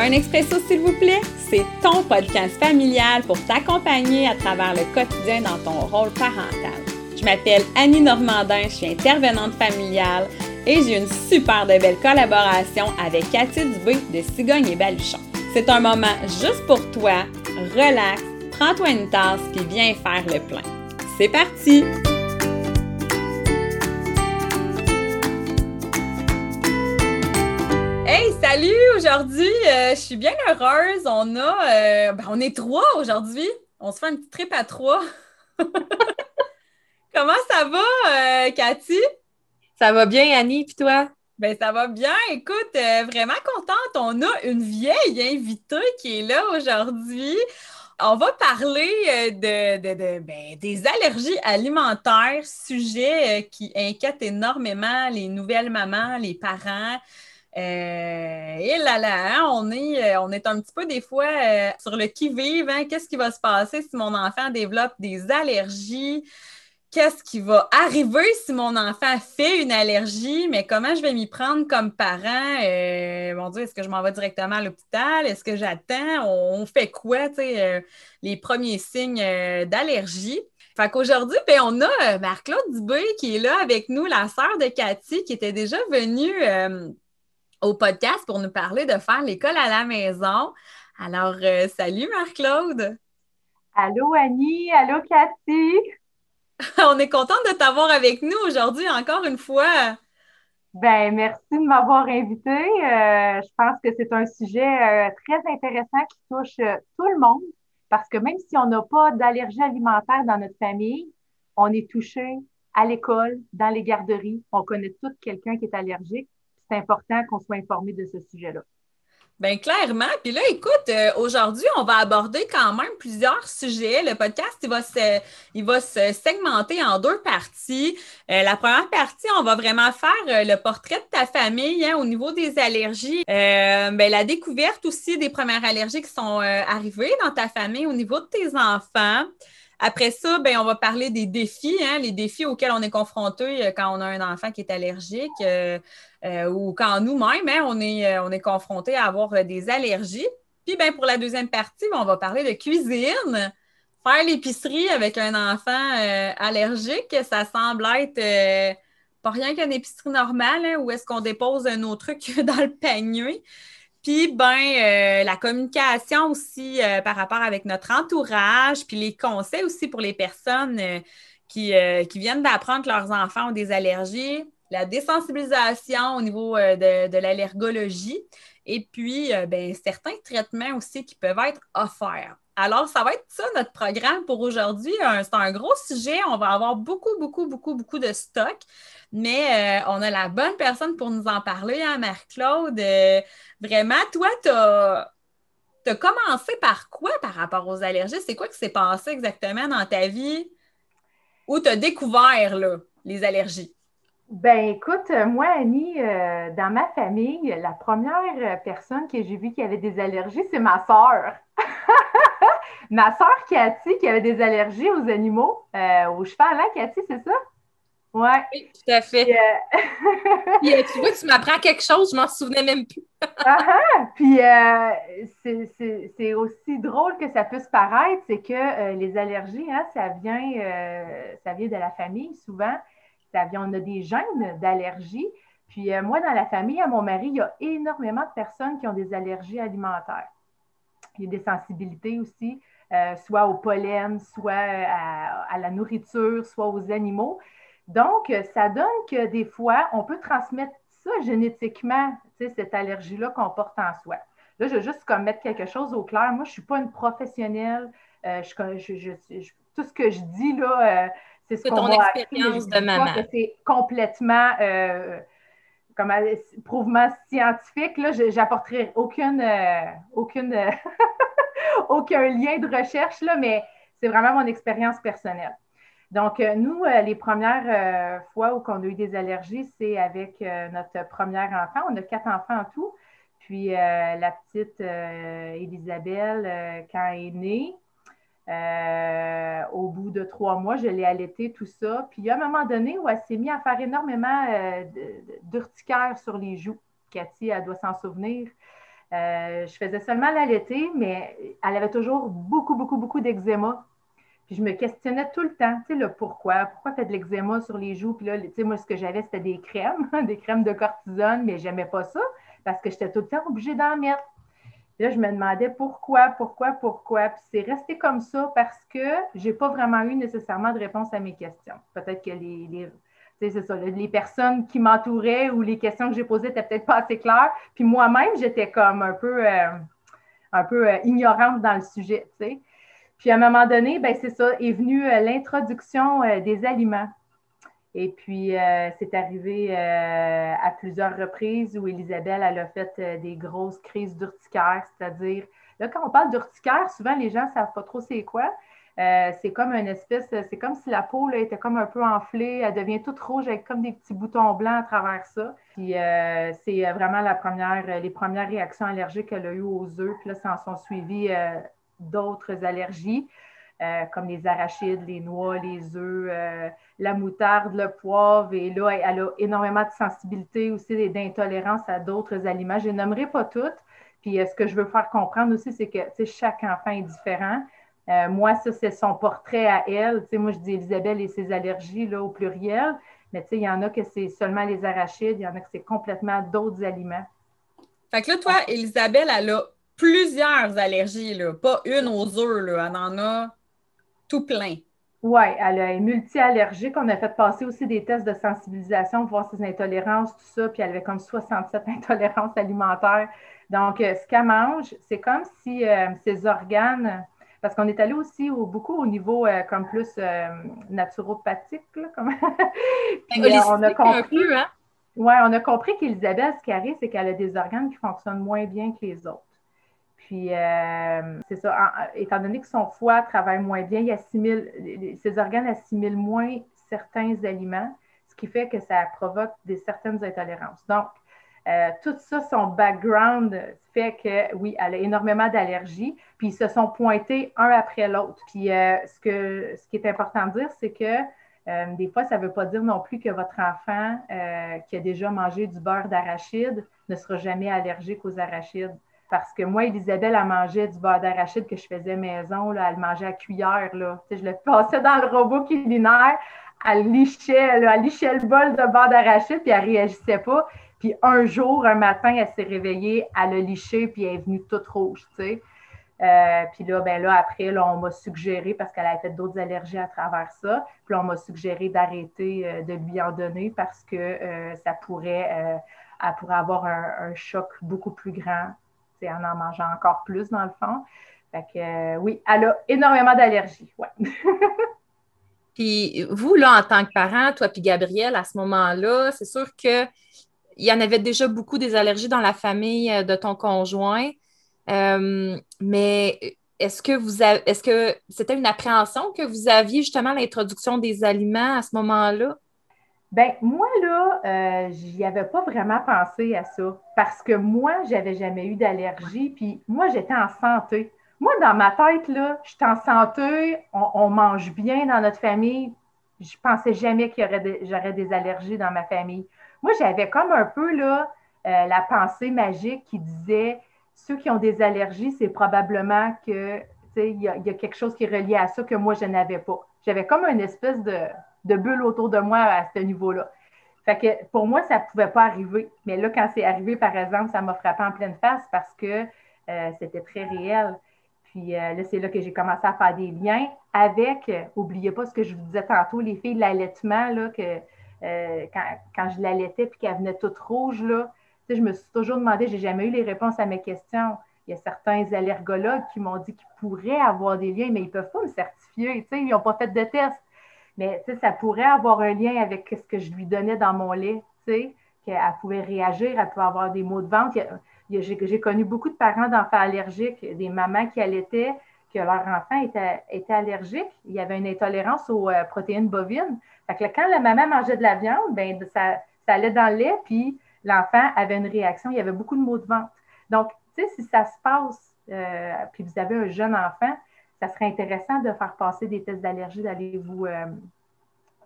Un expresso, s'il vous plaît, c'est ton podcast familial pour t'accompagner à travers le quotidien dans ton rôle parental. Je m'appelle Annie Normandin, je suis intervenante familiale et j'ai une super de belle collaboration avec Cathy Dubé de Cigogne et Baluchon. C'est un moment juste pour toi, relax, prends-toi une tasse puis viens faire le plein. C'est parti! Hey, salut! Aujourd'hui, euh, je suis bien heureuse. On a, euh, ben, on est trois aujourd'hui. On se fait un petit trip à trois. Comment ça va, euh, Cathy? Ça va bien, Annie, puis toi? Ben, ça va bien. Écoute, vraiment contente. On a une vieille invitée qui est là aujourd'hui. On va parler de, ben, des allergies alimentaires, sujet qui inquiète énormément les nouvelles mamans, les parents. Euh, et là là, hein, on, est, euh, on est un petit peu des fois euh, sur le qui-vive. Hein. Qu'est-ce qui va se passer si mon enfant développe des allergies? Qu'est-ce qui va arriver si mon enfant fait une allergie? Mais comment je vais m'y prendre comme parent? mon Dieu, est-ce que je m'en vais directement à l'hôpital? Est-ce que j'attends? On, fait quoi, tu les premiers signes d'allergie? Fait qu'aujourd'hui, ben, on a Marc-Claude Dubé qui est là avec nous, la sœur de Cathy, qui était déjà venue au podcast pour nous parler de faire l'école à la maison. Alors, euh, salut Marc-Claude. Allô Annie, allô Cathy. On est contente de t'avoir avec nous aujourd'hui encore une fois. Ben, merci de m'avoir invité. Euh, je pense que c'est un sujet euh, très intéressant qui touche tout le monde parce que même si on n'a pas d'allergie alimentaire dans notre famille, on est touché à l'école, dans les garderies. On connaît tout quelqu'un qui est allergique c'est important qu'on soit informé de ce sujet-là. Bien, clairement. Puis là, écoute, euh, aujourd'hui, on va aborder quand même plusieurs sujets. Le podcast, il va se, il va se segmenter en deux parties. Euh, la première partie, on va vraiment faire euh, le portrait de ta famille hein, au niveau des allergies. Bien, la découverte aussi des premières allergies qui sont arrivées dans ta famille au niveau de tes enfants. Après ça, ben, on va parler des défis, hein, les défis auxquels on est confronté euh, quand on a un enfant qui est allergique euh, euh, ou quand nous-mêmes, hein, on est, on est confronté à avoir des allergies. Puis ben, pour la deuxième partie, ben, on va parler de cuisine. Faire l'épicerie avec un enfant allergique, ça semble être pas rien qu'une épicerie normale, hein, où est-ce qu'on dépose nos trucs dans le panier. Puis, ben, euh, la communication aussi euh, par rapport avec notre entourage, puis les conseils aussi pour les personnes euh, qui, qui, viennent d'apprendre que leurs enfants ont des allergies, la désensibilisation au niveau de, de l'allergologie, et puis, ben, certains traitements aussi qui peuvent être offerts. Alors, ça va être ça notre programme pour aujourd'hui. C'est un gros sujet. On va avoir beaucoup, beaucoup, beaucoup, beaucoup de stock. Mais on a la bonne personne pour nous en parler, hein, Marc-Claude. Vraiment, toi, tu as, commencé par quoi par rapport aux allergies? C'est quoi qui s'est passé exactement dans ta vie où tu as découvert les allergies? Ben écoute, moi, Annie, euh, dans ma famille, la première personne que j'ai vue qui avait des allergies, c'est ma soeur. ma soeur Cathy qui avait des allergies aux animaux, euh, au hein, Cathy, c'est ça? Ouais. Oui, tout à fait. Euh, euh, tu vois, tu m'apprends quelque chose, je m'en souvenais même plus. Ah, ah! puis euh, c'est aussi drôle que ça puisse paraître, c'est que les allergies, hein, ça vient, ça vient de la famille souvent. Ça vient, on a des gènes d'allergie. Puis moi, dans la famille, à mon mari, il y a énormément de personnes qui ont des allergies alimentaires. Il y a des sensibilités aussi, soit au pollen, soit à la nourriture, soit aux animaux. Donc, ça donne que des fois, on peut transmettre ça génétiquement, cette allergie-là qu'on porte en soi. Là, je veux juste comme mettre quelque chose au clair. Moi, je ne suis pas une professionnelle. Euh, tout ce que je dis, là, euh, c'est ce qu'on m'a expérience de maman. C'est complètement euh, comme prouvement scientifique. Là, j'apporterai aucune, aucune aucun lien de recherche, là, mais c'est vraiment mon expérience personnelle. Donc, euh, nous, euh, les premières euh, fois où on a eu des allergies, c'est avec notre premier enfant. On a quatre enfants en tout. Puis la petite Elisabelle, quand elle est née, au bout de trois mois, je l'ai allaitée, tout ça. Puis il un moment donné où elle s'est mise à faire énormément d'urticaire sur les joues. Cathy, elle doit s'en souvenir. Euh, je faisais seulement l'allaiter, mais elle avait toujours beaucoup, beaucoup, beaucoup d'eczéma. Puis je me questionnais tout le temps, tu sais, le pourquoi. Pourquoi fait de l'eczéma sur les joues? Puis là, tu sais, moi, ce que j'avais, c'était des crèmes, des crèmes de cortisone, mais j'aimais pas ça parce que j'étais tout le temps obligée d'en mettre. Puis là, je me demandais pourquoi, pourquoi, pourquoi. Puis c'est resté comme ça parce que j'ai pas vraiment eu nécessairement de réponse à mes questions. Peut-être que les c'est ça, les personnes qui m'entouraient ou les questions que j'ai posées n'étaient peut-être pas assez claires. Puis moi-même, j'étais comme un peu, euh, un peu euh, ignorante dans le sujet, tu sais. Puis à un moment donné, ben c'est ça, est venue euh, l'introduction des aliments. Et puis, c'est arrivé à plusieurs reprises où Elisabeth, elle a fait des grosses crises d'urticaire, c'est-à-dire, là, quand on parle d'urticaire, souvent les gens ne savent pas trop c'est quoi. Euh, c'est comme une espèce, c'est comme si la peau était comme un peu enflée, elle devient toute rouge avec comme des petits boutons blancs à travers ça. Puis euh, c'est euh, vraiment la première, les premières réactions allergiques qu'elle a eues aux œufs. Puis là, ça en sont suivies d'autres allergies, comme les arachides, les noix, les œufs, la moutarde, le poivre. Et là, elle a énormément de sensibilité aussi et d'intolérance à d'autres aliments. Je ne nommerai pas toutes. Puis ce que je veux faire comprendre aussi, c'est que chaque enfant est différent. Euh, moi, ça, c'est son portrait à elle. moi, je dis Elisabeth et ses allergies là, au pluriel. Mais il y en a que c'est seulement les arachides, il y en a que c'est complètement d'autres aliments. Fait que là, toi, Elisabeth, elle a plusieurs allergies, là. pas une aux œufs, là. elle en a tout plein. Oui, elle est multi-allergique. On a fait passer aussi des tests de sensibilisation pour voir ses intolérances, tout ça. Puis elle avait comme 67 intolérances alimentaires. Donc, euh, ce qu'elle mange, c'est comme si euh, ses organes parce qu'on est allé aussi beaucoup au niveau euh, comme plus euh, naturopathique. Là, comme... Puis, on a compris, hein? Ouais, on a compris qu'Elisabeth, ce qui arrive, c'est qu'elle a des organes qui fonctionnent moins bien que les autres. Puis, c'est ça, étant donné que son foie travaille moins bien, il assimile, ses organes assimilent moins certains aliments, ce qui fait que ça provoque des certaines intolérances. Donc, euh, tout ça, son background fait que, oui, elle a énormément d'allergies, puis ils se sont pointés un après l'autre. Puis euh, ce, que, ce qui est important de dire, c'est que euh, des fois, ça ne veut pas dire non plus que votre enfant qui a déjà mangé du beurre d'arachide ne sera jamais allergique aux arachides. Parce que moi, Elisabeth, elle mangeait du beurre d'arachide que je faisais maison, là, elle mangeait à cuillère. Là. je le passais dans le robot culinaire, elle lichait, elle lichait le bol de beurre d'arachide, puis elle réagissait pas. Puis un jour, un matin, elle s'est réveillée, elle a liché, puis elle est venue toute rouge. Euh, puis là, ben là, après, on m'a suggéré, parce qu'elle a fait d'autres allergies à travers ça, puis on m'a suggéré d'arrêter euh, de lui en donner parce que euh, ça pourrait, elle pourrait avoir un, choc beaucoup plus grand, sais, en en mangeant encore plus, dans le fond. Fait que oui, elle a énormément d'allergies, puis vous, là, en tant que parent, toi puis Gabriel, à ce moment-là, c'est sûr que il y en avait déjà beaucoup des allergies dans la famille euh, de ton conjoint. Euh, mais est-ce que vous est-ce que c'était une appréhension que vous aviez justement l'introduction des aliments à ce moment-là? Ben moi, là, euh, j'y avais pas vraiment pensé à ça. Parce que moi, j'avais jamais eu d'allergie, puis moi, j'étais en santé. Moi, dans ma tête, là, je suis en santé, on, mange bien dans notre famille. Je pensais jamais qu'il y aurait j'aurais des allergies dans ma famille. Moi, j'avais comme un peu là, euh, la pensée magique qui disait ceux qui ont des allergies, c'est probablement que il y, a quelque chose qui est relié à ça que moi, je n'avais pas. J'avais comme une espèce de, bulle autour de moi à ce niveau-là. Fait que pour moi, ça ne pouvait pas arriver. Mais là, quand c'est arrivé, par exemple, ça m'a frappé en pleine face parce que euh, c'était très réel. Puis euh, là, c'est là que j'ai commencé à faire des liens avec, n'oubliez pas ce que je vous disais tantôt, les filles de l'allaitement, là, que euh, quand, je l'allaitais puis qu'elle venait toute rouge, là, je me suis toujours demandé, j'ai jamais eu les réponses à mes questions. Il y a certains allergologues qui m'ont dit qu'ils pourraient avoir des liens, mais ils ne peuvent pas me certifier. Ils n'ont pas fait de test. Mais ça pourrait avoir un lien avec ce que je lui donnais dans mon lait, qu'elle pouvait réagir, elle pouvait avoir des maux de ventre. J'ai connu beaucoup de parents d'enfants allergiques, des mamans qui allaitaient, que leur enfant était, allergique. Il y avait une intolérance aux euh, protéines bovines. Quand la maman mangeait de la viande, ben, ça, allait dans le lait, puis l'enfant avait une réaction. Il y avait beaucoup de maux de ventre. Donc, tu sais, si ça se passe, euh, puis vous avez un jeune enfant, ça serait intéressant de faire passer des tests d'allergie, d'aller vous, euh,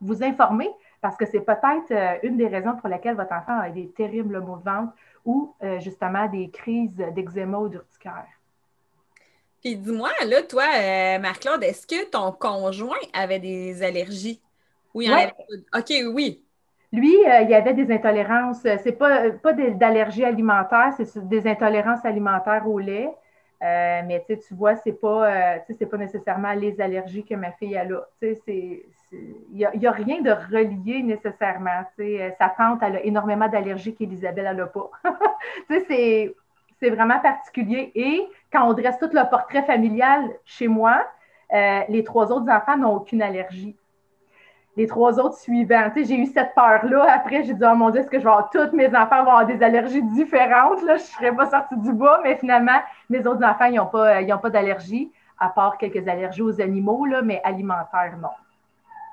vous informer, parce que c'est peut-être une des raisons pour lesquelles votre enfant a des terribles maux de ventre ou euh, justement des crises d'eczéma ou d'urticaire. Puis dis-moi, là, toi, euh, Marc-Claude, est-ce que ton conjoint avait des allergies? Oui, ouais. OK, oui. Lui, il y avait des intolérances. C'est pas, pas d'allergie alimentaire, c'est des intolérances alimentaires au lait. Euh, mais tu vois, c'est pas, euh, pas nécessairement les allergies que ma fille a là. Il n'y a, a, rien de relié nécessairement. Euh, sa tante, elle a énormément d'allergies qu'Elisabeth, elle n'a pas. c'est vraiment particulier. Et quand on dresse tout le portrait familial chez moi, les trois autres enfants n'ont aucune allergie les trois autres suivants. J'ai eu cette peur-là. Après, j'ai dit, oh mon Dieu, est-ce que je vais avoir tous mes enfants avoir des allergies différentes? Là, je ne serais pas sortie du bois, mais finalement, mes autres enfants, ils n'ont pas, pas d'allergie, à part quelques allergies aux animaux, mais alimentaires, non.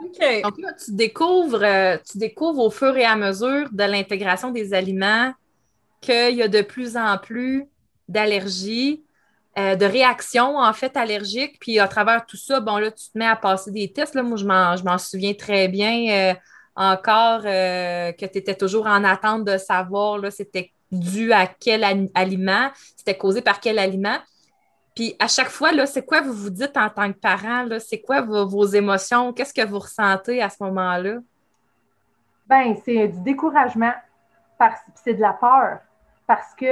OK. Donc là, tu découvres, euh, tu découvres au fur et à mesure de l'intégration des aliments qu'il y a de plus en plus d'allergies euh, de réactions, en fait, allergiques. Puis à travers tout ça, bon, là, tu te mets à passer des tests. Là. Moi, je m'en souviens très bien euh, encore euh, que tu étais toujours en attente de savoir, là, c'était dû à quel aliment, c'était causé par quel aliment. Puis à chaque fois, là, c'est quoi vous vous dites en tant que parent? C'est quoi vos, émotions? Qu'est-ce que vous ressentez à ce moment-là? Ben, c'est du découragement. C'est de la peur. Parce que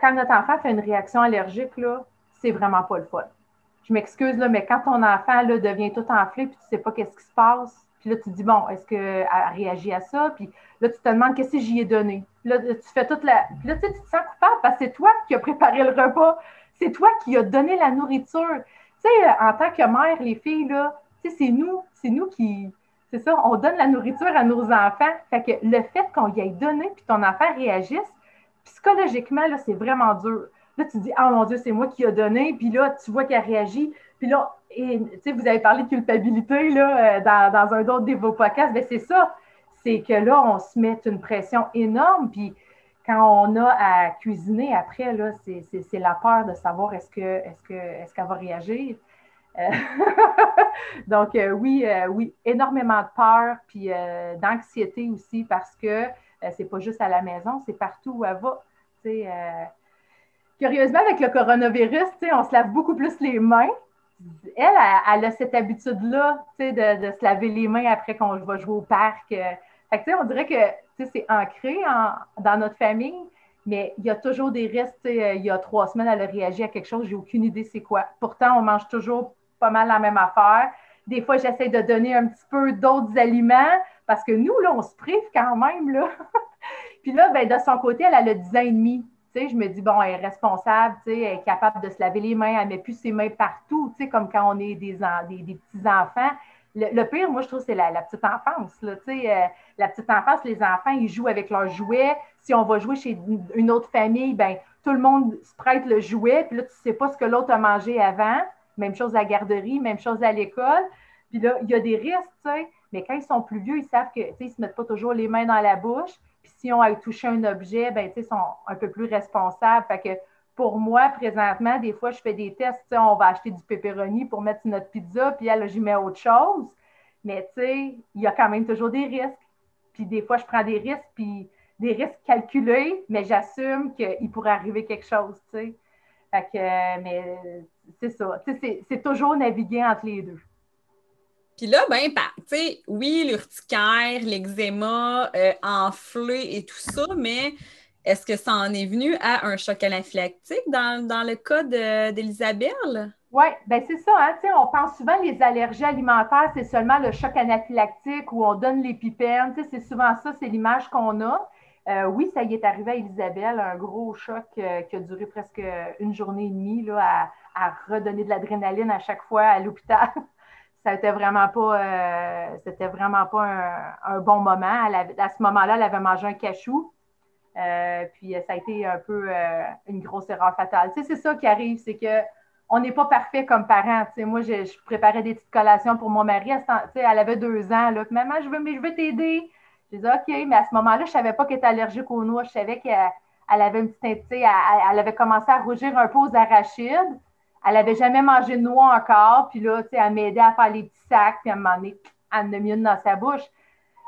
quand notre enfant fait une réaction allergique, là, c'est vraiment pas le fun. Je m'excuse, là, mais quand ton enfant là, devient tout enflé puis tu sais pas qu'est-ce qui se passe, puis là, tu te dis, bon, est-ce qu'elle réagit à ça? Puis là, tu te demandes qu'est-ce que j'y ai donné? Là, tu fais toute la. Puis là, tu, sais, tu te sens coupable parce que c'est toi qui as préparé le repas. C'est toi qui as donné la nourriture. Tu sais, en tant que mère, les filles, là, tu sais, c'est nous, c'est nous qui. C'est ça, on donne la nourriture à nos enfants. Fait que le fait qu'on y ait donné puis ton enfant réagisse, psychologiquement, là, c'est vraiment dur. Là, tu dis, ah mon Dieu, c'est moi qui ai donné. Puis là, tu vois qu'elle réagit. Puis là, et, vous avez parlé de culpabilité euh, dans, un autre de vos podcasts. Bien, c'est ça. C'est que là, on se met une pression énorme. Puis quand on a à cuisiner après, là, c'est, la peur de savoir est-ce, que, est-ce, que, qu'elle va réagir. Euh, donc, euh, oui, oui, énormément de peur, puis d'anxiété aussi, parce que c'est pas juste à la maison, c'est partout où elle va. Euh, curieusement, avec le coronavirus, on se lave beaucoup plus les mains. Elle, elle, a cette habitude-là de, de, se laver les mains après qu'on va jouer au parc. Euh. Fait on dirait que c'est ancré dans notre famille, mais il y a toujours des restes. Il y a trois semaines, elle a réagi à quelque chose, j'ai aucune idée c'est quoi. Pourtant, on mange toujours pas mal la même affaire. Des fois, j'essaie de donner un petit peu d'autres aliments parce que nous, là, on se prive quand même, là. Puis là, ben, de son côté, elle a le 10 ans et demi. Je me dis, bon, elle est responsable, elle est capable de se laver les mains, elle ne met plus ses mains partout, comme quand on est des, des, petits-enfants. Le, pire, moi, je trouve, c'est la, petite enfance. Euh, la petite enfance, les enfants, ils jouent avec leurs jouets. Si on va jouer chez une autre famille, ben tout le monde se prête le jouet, puis là, tu ne sais pas ce que l'autre a mangé avant. Même chose à la garderie, même chose à l'école. Puis là, il y a des risques, tu sais. Mais quand ils sont plus vieux, ils savent qu'ils ne se mettent pas toujours les mains dans la bouche. Puis si on a touché un objet, ben, ils sont un peu plus responsables. Fait que pour moi, présentement, des fois, je fais des tests. On va acheter du pepperoni pour mettre sur notre pizza, puis là, j'y mets autre chose. Mais tu sais, il y a quand même toujours des risques. Puis des fois, je prends des risques, puis des risques calculés, mais j'assume qu'il pourrait arriver quelque chose, tu sais. Fait que, mais c'est ça. C'est toujours naviguer entre les deux. Puis là, ben, tu sais, oui, l'urticaire, l'eczéma, euh, enflé et tout ça, mais est-ce que ça en est venu à un choc anaphylactique dans, le cas d'Elisabeth? Oui, bien c'est ça. Hein, on pense souvent les allergies alimentaires, c'est seulement le choc anaphylactique où on donne l'épipène. C'est souvent ça, c'est l'image qu'on a. Euh, oui, ça y est arrivé à Elisabeth, un gros choc euh, qui a duré presque une journée et demie là, à redonner de l'adrénaline à chaque fois à l'hôpital. ça n'était vraiment pas, euh, c'était vraiment pas un, bon moment. à ce moment-là, elle avait mangé un cachou. Euh, puis ça a été un peu euh, une grosse erreur fatale. c'est ça qui arrive, c'est que on n'est pas parfait comme parents. moi, je, préparais des petites collations pour mon mari. Elle, elle avait deux ans. Là, Maman, je veux, mais je veux t'aider. Je disais OK, mais à ce moment-là, je ne savais pas qu'elle était allergique aux noix. Je savais qu'elle avait une petite, elle, elle, avait commencé à rougir un peu aux arachides. Elle n'avait jamais mangé de noix encore. Puis là, tu sais, elle m'aidait à faire les petits sacs. Puis à un moment donné, elle une dans sa bouche.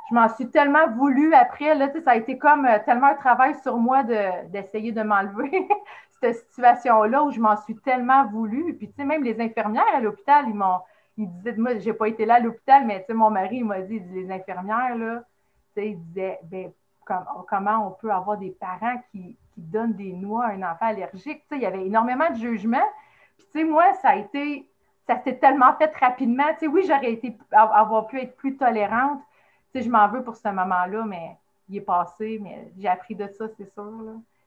je m'en suis tellement voulu après. Là, ça a été comme euh, tellement un travail sur moi d'essayer de, m'enlever cette situation-là où je m'en suis tellement voulu. Puis, tu sais, même les infirmières à l'hôpital, ils m'ont. Ils disaient, moi, j'ai pas été là à l'hôpital, mais tu sais, mon mari, il m'a dit, les infirmières, là, tu sais, il disait, ben, comment on peut avoir des parents qui, qui, donnent des noix à un enfant allergique? Tu sais, il y avait énormément de jugement. Puis, tu sais, moi, ça a été, ça s'est tellement fait rapidement. Tu sais, oui, j'aurais été, avoir pu être plus tolérante, je m'en veux pour ce moment-là, mais il est passé, mais j'ai appris de ça, c'est sûr.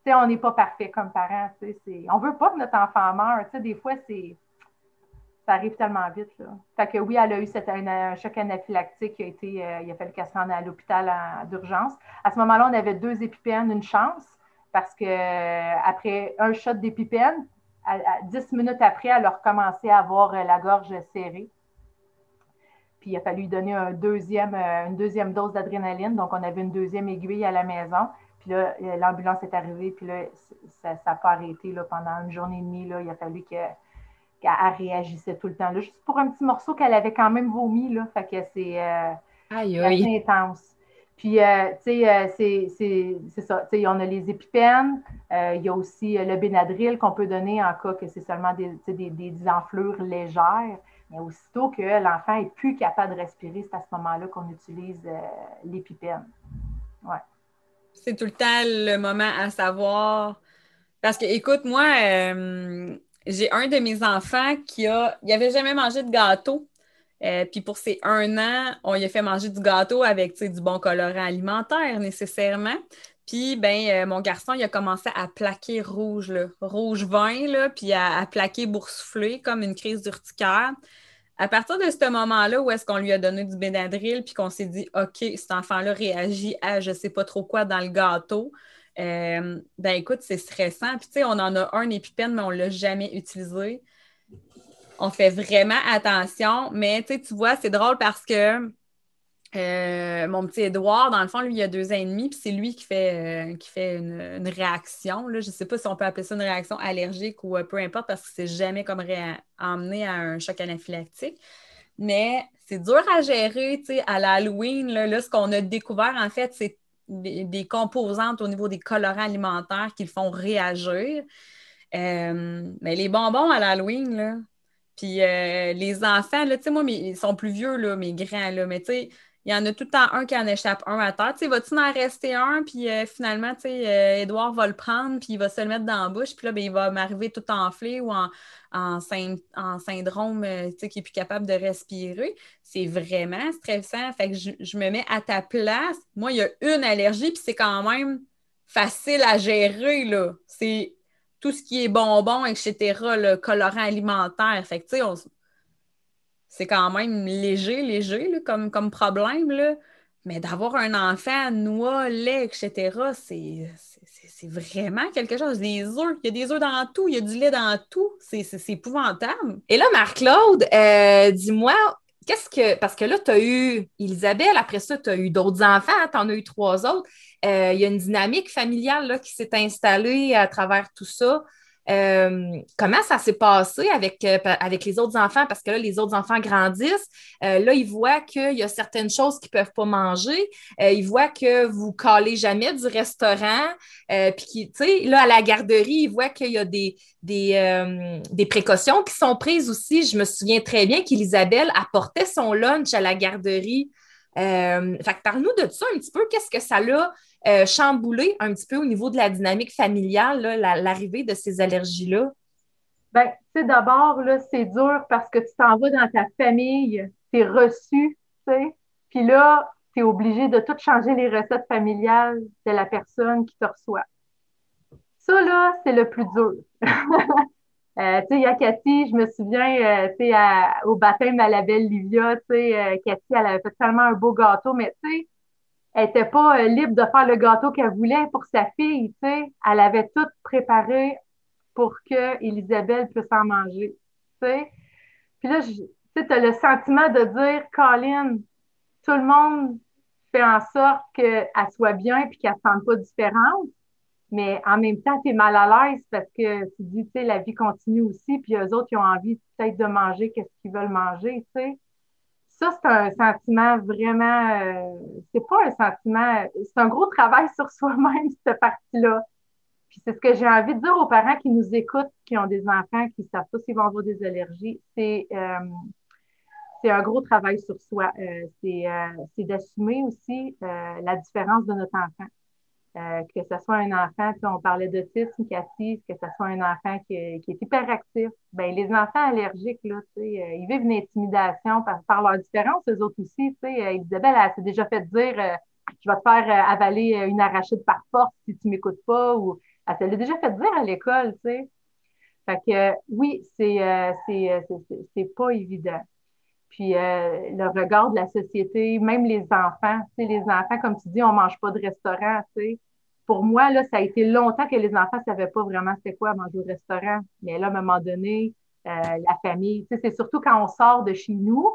on n'est pas parfait comme parents. On ne veut pas que notre enfant meure. des fois, c'est ça arrive tellement vite. Là. Fait que oui, elle a eu un, choc anaphylactique qui a été, euh, il a fallu qu'elle se à l'hôpital d'urgence. À ce moment-là, on avait deux épipènes, une chance, parce que euh, après un shot d'épipène, dix minutes après, elle a recommencé à avoir euh, la gorge serrée. Puis il a fallu lui donner un deuxième, euh, une deuxième dose d'adrénaline. Donc, on avait une deuxième aiguille à la maison. Puis là, euh, l'ambulance est arrivée. Puis là, ça n'a pas arrêté là, pendant une journée et demie. Là, il a fallu qu'elle réagissait tout le temps. Là, juste pour un petit morceau qu'elle avait quand même vomi. Là, fait que c'est euh, assez intense. Puis, tu sais, c'est ça. Tu sais, on a les épipènes. il y a aussi le Benadryl qu'on peut donner en cas que c'est seulement des, des, des enflures légères. Mais aussitôt que l'enfant est plus capable de respirer, c'est à ce moment-là qu'on utilise euh, l'épipène. Ouais. C'est tout le temps le moment à savoir. Parce que, écoute, moi, euh, j'ai un de mes enfants qui a. Il n'avait jamais mangé de gâteau. Euh, puis pour ses un an, on lui a fait manger du gâteau avec du bon colorant alimentaire nécessairement. Puis, ben, mon garçon, il a commencé à plaquer rouge, rouge vin, là, puis à, à plaquer boursouflé comme une crise d'urticaire. À partir de ce moment-là, où est-ce qu'on lui a donné du Benadryl, puis qu'on s'est dit, OK, cet enfant-là réagit à je ne sais pas trop quoi dans le gâteau, euh, ben écoute, c'est stressant. Puis tu sais, on en a un épipène, mais on ne l'a jamais utilisé. On fait vraiment attention, mais tu vois, c'est drôle parce que euh, mon petit Édouard, dans le fond, lui, il a deux ans et demi, puis c'est lui qui fait, euh, une, réaction. Là. Je ne sais pas si on peut appeler ça une réaction allergique ou euh, peu importe, parce que c'est jamais comme emmené à un choc anaphylactique. Mais c'est dur à gérer, à l'Halloween. Là, ce qu'on a découvert, en fait, c'est des, composantes au niveau des colorants alimentaires qui le font réagir. mais les bonbons à l'Halloween, puis les enfants, là, tu sais, moi, ils sont plus vieux, là, mes grands, là, mais tu sais, il y en a tout le temps un qui en échappe un à terre. Tu sais, vas-tu en rester un, puis euh, finalement, tu sais, euh, Edouard va le prendre, puis il va se le mettre dans la bouche, puis là, ben, il va m'arriver tout enflé ou en, syndrome, euh, tu sais, qui n'est plus capable de respirer. C'est vraiment stressant. Fait que je, me mets à ta place. Moi, il y a une allergie, puis c'est quand même facile à gérer, là. C'est tout ce qui est bonbon, etc., le colorant alimentaire. Fait c'est quand même léger, léger comme, comme problème. Là. Mais d'avoir un enfant, noix, lait, etc., c'est vraiment quelque chose. Des œufs, il y a des œufs dans tout, il y a du lait dans tout. C'est épouvantable. Et là, Marc-Claude, euh, dis-moi, qu'est-ce que. Parce que là, tu as eu Isabelle, après ça, tu as eu d'autres enfants, tu en as eu trois autres. Euh, il y a une dynamique familiale qui s'est installée à travers tout ça. Euh, comment ça s'est passé avec, euh, avec les autres enfants? Parce que là, les autres enfants grandissent. Euh, là, ils voient qu'il y a certaines choses qu'ils ne peuvent pas manger. ils voient que vous ne calez jamais du restaurant. Puis, tu sais, là, à la garderie, ils voient qu'il y a des, des, des, précautions qui sont prises aussi. Je me souviens très bien qu'Elisabelle apportait son lunch à la garderie. Fait que parle-nous de ça un petit peu. Qu'est-ce que ça l'a euh, chambouler un petit peu au niveau de la dynamique familiale, l'arrivée de ces allergies-là? Bien, tu sais, d'abord, là, c'est dur parce que tu t'en vas dans ta famille, tu es reçu, tu sais, puis là, tu es obligé de tout changer les recettes familiales de la personne qui te reçoit. Ça, là, c'est le plus dur. Euh, tu sais, il y a Cathy, je me souviens, euh, tu sais, au baptême à la belle Livia, tu sais, Cathy, elle avait fait tellement un beau gâteau, mais tu sais, elle n'était pas euh, libre de faire le gâteau qu'elle voulait pour sa fille, tu sais. Elle avait tout préparé pour que Elisabeth puisse en manger, tu sais. Puis là, tu as le sentiment de dire, Colin, tout le monde fait en sorte qu'elle soit bien puis qu'elle ne se sente pas différente. Mais en même temps, tu es mal à l'aise parce que tu dis, tu sais, la vie continue aussi, puis eux autres, ils ont envie peut-être de manger qu'est-ce qu'ils veulent manger, tu sais. ça, c'est un sentiment vraiment, euh, c'est pas un sentiment, c'est un gros travail sur soi-même, cette partie-là. Puis c'est ce que j'ai envie de dire aux parents qui nous écoutent, qui ont des enfants, qui savent pas s'ils vont avoir des allergies. C'est euh, c'est un gros travail sur soi. Euh, c'est d'assumer aussi la différence de notre enfant. Euh, que ce soit un enfant, on parlait d'autisme, Cathy, que ce soit un enfant qui, est hyperactif, ben les enfants allergiques, là, euh, ils vivent une intimidation par, leur différence, eux autres aussi. Euh, Isabelle, elle s'est déjà fait dire Je vais te faire avaler une arachide par force si tu m'écoutes pas, ou elle s'est déjà fait dire à l'école, tu sais. Fait que oui, c'est c'est pas évident. Puis le regard de la société, même les enfants, tu sais, les enfants, comme tu dis, on ne mange pas de restaurant, tu sais pour moi, là, ça a été longtemps que les enfants ne savaient pas vraiment c'était quoi manger au restaurant. Mais là, à un moment donné, euh, la famille, c'est surtout quand on sort de chez nous,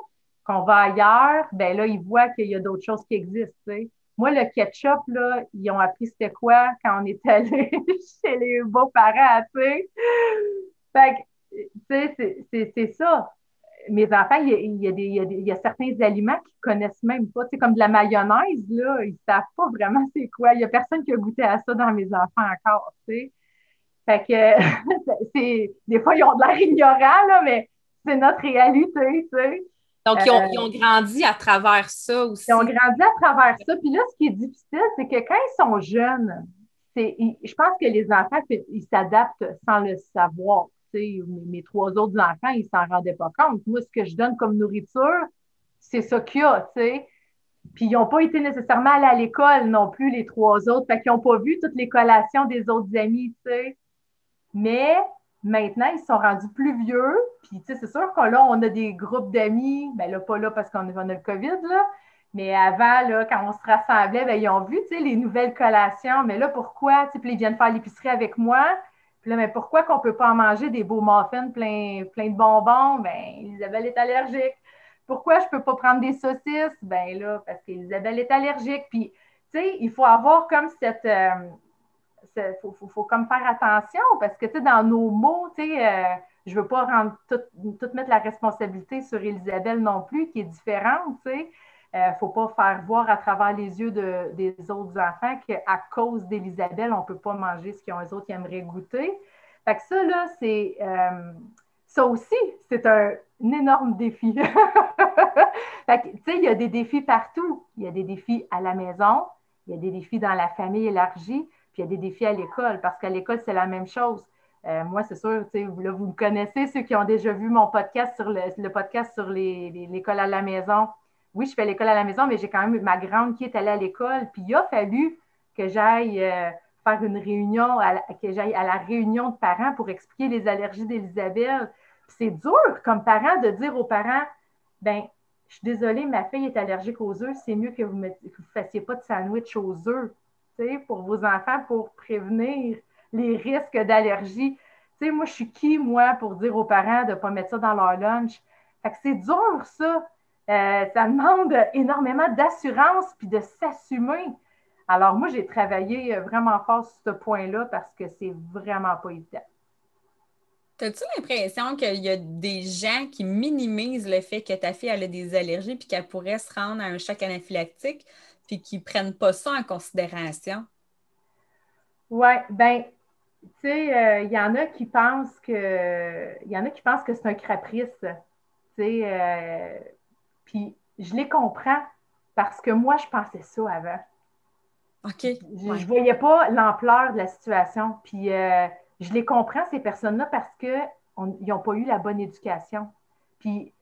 qu'on va ailleurs, ben là, ils voient qu'il y a d'autres choses qui existent. Moi, le ketchup, là, ils ont appris c'était quoi quand on est allé chez les beaux-parents, tu sais. Fait que, tu sais, c'est ça mes enfants, il y, a, des, il, y a certains aliments qu'ils ne connaissent même pas. Tu comme de la mayonnaise, là, ils ne savent pas vraiment c'est quoi. Il n'y a personne qui a goûté à ça dans mes enfants encore, tu sais. Fait que, c'est, des fois, ils ont de l'air ignorants, là, mais c'est notre réalité, tu sais. Donc, ils ont, ils ont, grandi à travers ça aussi. Ils ont grandi à travers ça. Puis là, ce qui est difficile, c'est que quand ils sont jeunes, c'est, je pense que les enfants, ils s'adaptent sans le savoir mes, trois autres enfants, ils s'en rendaient pas compte. Moi, ce que je donne comme nourriture, c'est ça qu'il y a, tu sais. Puis ils n'ont pas été nécessairement allés à l'école non plus, les trois autres. Fait qu'ils n'ont pas vu toutes les collations des autres amis, tu sais. Mais maintenant, ils sont rendus plus vieux. Puis, tu sais, c'est sûr que là, on a des groupes d'amis. Ben là, pas là parce qu'on a le COVID, là. Mais avant, là, quand on se rassemblait, ben, ils ont vu, tu sais, les nouvelles collations. Mais là, pourquoi? Tu sais, puis ils viennent faire l'épicerie avec moi. Puis là, mais pourquoi qu'on ne peut pas en manger des beaux muffins plein, de bonbons? Ben, Isabelle est allergique. Pourquoi je ne peux pas prendre des saucisses? Ben là, parce qu'Isabelle est allergique. Puis, tu sais, il faut avoir comme cette. Il euh, faut, faut, comme faire attention parce que, tu sais, dans nos mots, tu sais, euh, je ne veux pas rendre tout, mettre la responsabilité sur Isabelle non plus, qui est différente, tu sais. Il euh, ne faut pas faire voir à travers les yeux des autres enfants qu'à cause d'Elisabeth, on ne peut pas manger ce qu'ils ont les autres qui aimeraient goûter. Fait que ça, là, c'est. Euh, ça aussi, c'est un, énorme défi. fait que, tu sais, il y a des défis partout. Il y a des défis à la maison, il y a des défis dans la famille élargie, puis il y a des défis à l'école, parce qu'à l'école, c'est la même chose. Euh, moi, c'est sûr, là, vous me connaissez, ceux qui ont déjà vu mon podcast sur le, podcast sur l'école à la maison oui, je fais l'école à la maison, mais j'ai quand même ma grande qui est allée à l'école. Puis il a fallu que j'aille euh, faire une réunion, que j'aille à la réunion de parents pour expliquer les allergies d'Elisabeth. C'est dur comme parent de dire aux parents, ben, je suis désolée, ma fille est allergique aux œufs, c'est mieux que vous ne fassiez pas de sandwich aux œufs, pour vos enfants, pour prévenir les risques d'allergie. Tu sais, moi, je suis qui, moi, pour dire aux parents de ne pas mettre ça dans leur lunch? Fait que c'est dur, ça. Euh, ça demande énormément d'assurance puis de s'assumer. Alors, moi, j'ai travaillé euh, vraiment fort sur ce point-là parce que c'est vraiment pas évident. As-tu l'impression qu'il y a des gens qui minimisent le fait que ta fille a des allergies puis qu'elle pourrait se rendre à un choc anaphylactique puis qui ne prennent pas ça en considération? Oui, bien, tu sais, euh, il y en a qui pensent que il y en a qui pensent que c'est un caprice. Tu sais, puis je les comprends parce que moi, je pensais ça avant. OK. Je ne voyais pas l'ampleur de la situation. Puis euh, je les comprends, ces personnes-là, parce qu'ils n'ont pas eu la bonne éducation. Puis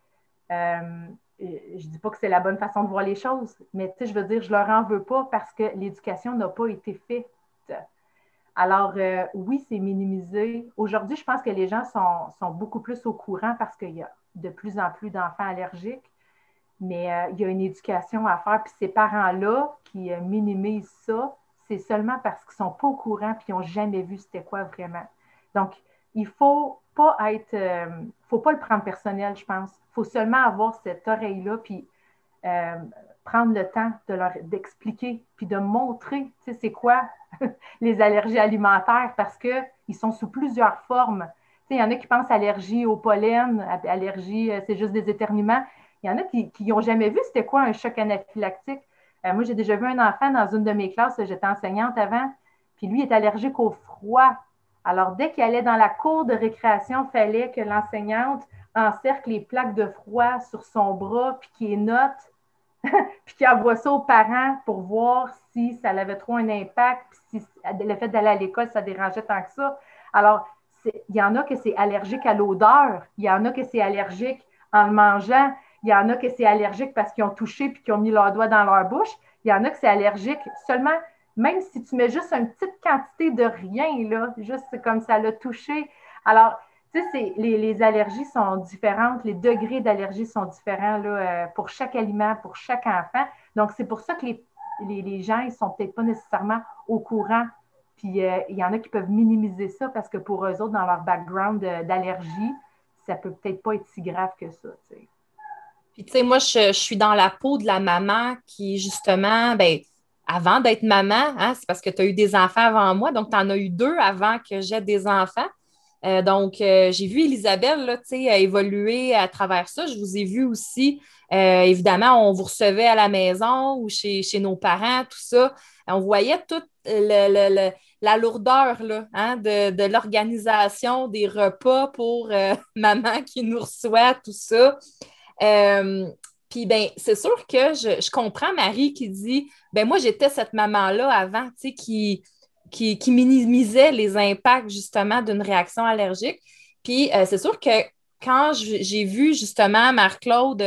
euh, je ne dis pas que c'est la bonne façon de voir les choses, mais je veux dire, je ne leur en veux pas parce que l'éducation n'a pas été faite. Alors, euh, oui, c'est minimisé. Aujourd'hui, je pense que les gens sont, sont beaucoup plus au courant parce qu'il y a de plus en plus d'enfants allergiques. Mais euh, il y a une éducation à faire. Puis ces parents-là qui euh, minimisent ça, c'est seulement parce qu'ils ne sont pas au courant et qu'ils n'ont jamais vu c'était quoi vraiment. Donc, il ne faut pas être, euh, faut pas le prendre personnel, je pense. Il faut seulement avoir cette oreille-là, puis prendre le temps de leur d'expliquer, puis de montrer, c'est quoi les allergies alimentaires, parce qu'ils sont sous plusieurs formes. Il y en a qui pensent allergie au pollen, allergie, c'est juste des éternuements Il y en a qui n'ont jamais vu c'était quoi un choc anaphylactique. Euh, moi, j'ai déjà vu un enfant dans une de mes classes, j'étais enseignante avant, puis lui est allergique au froid. Alors, dès qu'il allait dans la cour de récréation, il fallait que l'enseignante encercle les plaques de froid sur son bras, puis qu'il note, puis qu'il envoie ça aux parents pour voir si ça avait trop un impact, puis si le fait d'aller à l'école, ça dérangeait tant que ça. Alors, il y en a que c'est allergique à l'odeur, il y en a que c'est allergique en le mangeant, il y en a que c'est allergique parce qu'ils ont touché puis qu'ils ont mis leur doigt dans leur bouche, il y en a que c'est allergique seulement, même si tu mets juste une petite quantité de rien, là, juste comme ça l'a touché. Alors, tu sais, les, les, allergies sont différentes, les degrés d'allergie sont différents là, euh, pour chaque aliment, pour chaque enfant. Donc, c'est pour ça que les, les, gens, ils ne sont peut-être pas nécessairement au courant puis euh, il y en a qui peuvent minimiser ça parce que pour eux autres, dans leur background d'allergie, ça peut peut-être pas être si grave que ça. Puis tu sais, moi, je, suis dans la peau de la maman qui, justement, ben, avant d'être maman, hein, c'est parce que tu as eu des enfants avant moi, donc tu en as eu deux avant que j'aie des enfants. Euh, donc, euh, j'ai vu Elisabeth là, évoluer à travers ça. Je vous ai vu aussi. évidemment, on vous recevait à la maison ou chez, chez nos parents, tout ça. On voyait tout le, la lourdeur là, hein, de, l'organisation des repas pour euh, maman qui nous reçoit, tout ça. Euh, puis ben, c'est sûr que je, comprends Marie qui dit ben moi j'étais cette maman-là avant, tu sais, qui, qui, minimisait les impacts justement d'une réaction allergique. Puis euh, c'est sûr que quand j'ai vu justement Marc-Claude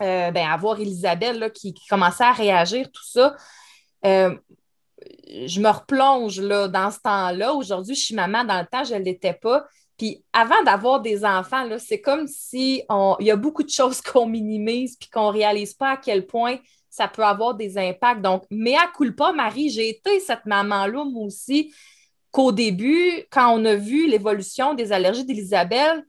ben, avoir Elisabeth qui, commençait à réagir, tout ça, je me replonge là, dans ce temps-là. Aujourd'hui, je suis maman. Dans le temps, je ne l'étais pas. Puis avant d'avoir des enfants, c'est comme si il y a beaucoup de choses qu'on minimise puis qu'on ne réalise pas à quel point ça peut avoir des impacts. Donc, mais à culpa, Marie, j'ai été cette maman-là, moi aussi, qu'au début, quand on a vu l'évolution des allergies d'Elisabeth,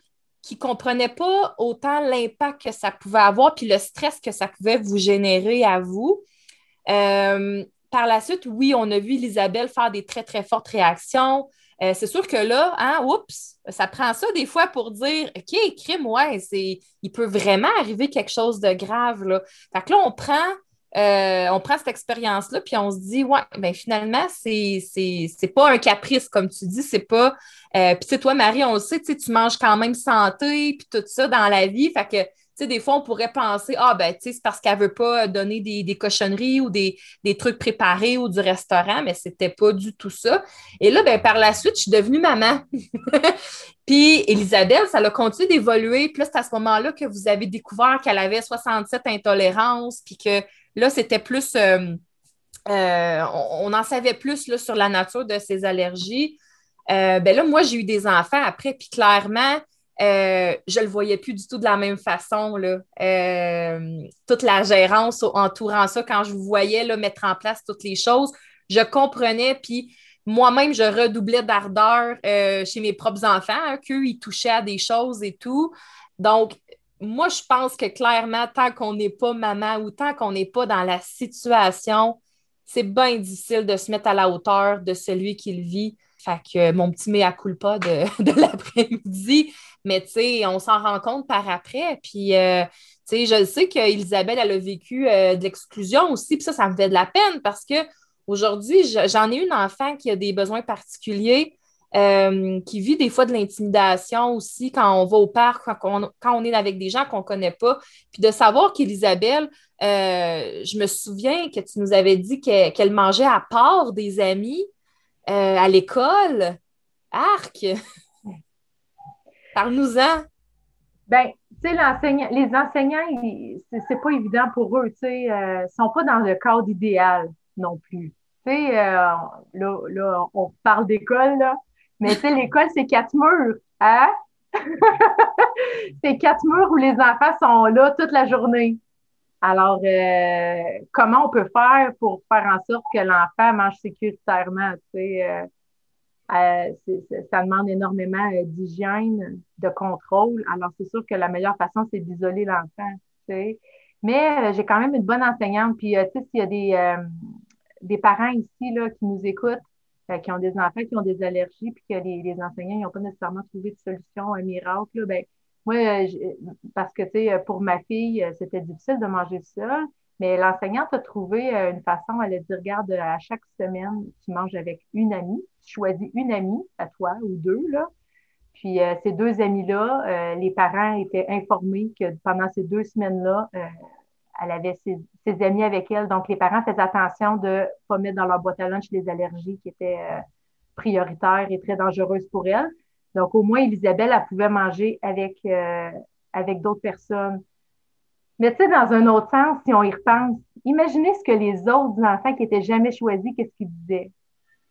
qui ne comprenait pas autant l'impact que ça pouvait avoir puis le stress que ça pouvait vous générer à vous. Euh, par la suite, oui, on a vu Isabelle faire des très, très fortes réactions. Euh, c'est sûr que là, hein, oups, ça prend ça des fois pour dire OK, crime, ouais, c'est, il peut vraiment arriver quelque chose de grave. Là. Fait que là, on prend, euh, on prend cette expérience-là, puis on se dit, ouais, ben finalement, c'est, c'est, pas un caprice, comme tu dis, c'est pas. Euh, puis, tu toi, Marie, on le sait, tu manges quand même santé, puis tout ça dans la vie. Fait que des fois, on pourrait penser, ah, ben, tu sais, c'est parce qu'elle veut pas donner des, cochonneries ou des, trucs préparés ou du restaurant, mais ce n'était pas du tout ça. Et là, ben, par la suite, je suis devenue maman. Puis, Elisabeth, ça a continué d'évoluer. Puis là, c'est à ce moment-là que vous avez découvert qu'elle avait 67 intolérances, puis que là, c'était plus. Euh, euh, on, en savait plus sur la nature de ses allergies. Euh, ben là, moi, j'ai eu des enfants après, puis clairement, euh, je le voyais plus du tout de la même façon. Euh, toute la gérance entourant ça, quand je voyais là, mettre en place toutes les choses, je comprenais, puis moi-même, je redoublais d'ardeur euh, chez mes propres enfants, hein, qu'eux, ils touchaient à des choses et tout. Donc, moi, je pense que clairement, tant qu'on n'est pas maman ou tant qu'on n'est pas dans la situation, c'est bien difficile de se mettre à la hauteur de celui qui le vit. Fait que mon petit mea culpa de, de l'après-midi, mais tu sais, on s'en rend compte par après. Puis, euh, tu sais, je sais qu'Elisabeth, elle a vécu euh, de l'exclusion aussi, puis ça, ça me fait de la peine parce que aujourd'hui, j'en ai une enfant qui a des besoins particuliers. Euh, qui vit des fois de l'intimidation aussi quand on va au parc, quand on, est avec des gens qu'on ne connaît pas. Puis de savoir qu'Elisabeth, je me souviens que tu nous avais dit qu'elle mangeait à part des amis à l'école? Arc! Parle-nous-en. Bien, tu sais, les enseignants, c'est pas évident pour eux, tu sais, ils euh, ne sont pas dans le cadre idéal non plus. Tu sais, euh, là, là, on parle d'école, là, mais tu sais, l'école, c'est quatre murs, hein? c'est quatre murs où les enfants sont là toute la journée. Alors, euh, comment on peut faire pour faire en sorte que l'enfant mange sécuritairement, tu sais? Euh, ça demande énormément euh, d'hygiène, de contrôle. Alors, c'est sûr que la meilleure façon, c'est d'isoler l'enfant. Mais euh, j'ai quand même une bonne enseignante. Puis, tu sais, s'il y a des, parents ici là, qui nous écoutent, qui ont des enfants qui ont des allergies, puis que les, enseignants n'ont pas nécessairement trouvé de solution un miracle, ben, moi, parce que, tu sais, pour ma fille, c'était difficile de manger seule. Mais l'enseignante a trouvé une façon, elle a dit, regarde, à chaque semaine, tu manges avec une amie, tu choisis une amie à toi ou deux, là, puis euh, ces deux amis-là, euh, les parents étaient informés que pendant ces deux semaines-là, euh, elle avait ses, amis avec elle. Donc, les parents faisaient attention de ne pas mettre dans leur boîte à lunch les allergies qui étaient prioritaires et très dangereuses pour elle. Donc, au moins, Elisabeth, elle pouvait manger avec, avec d'autres personnes. Mais tu sais, dans un autre sens, si on y repense, imaginez ce que les autres enfants qui n'étaient jamais choisis, qu'est-ce qu'ils disaient?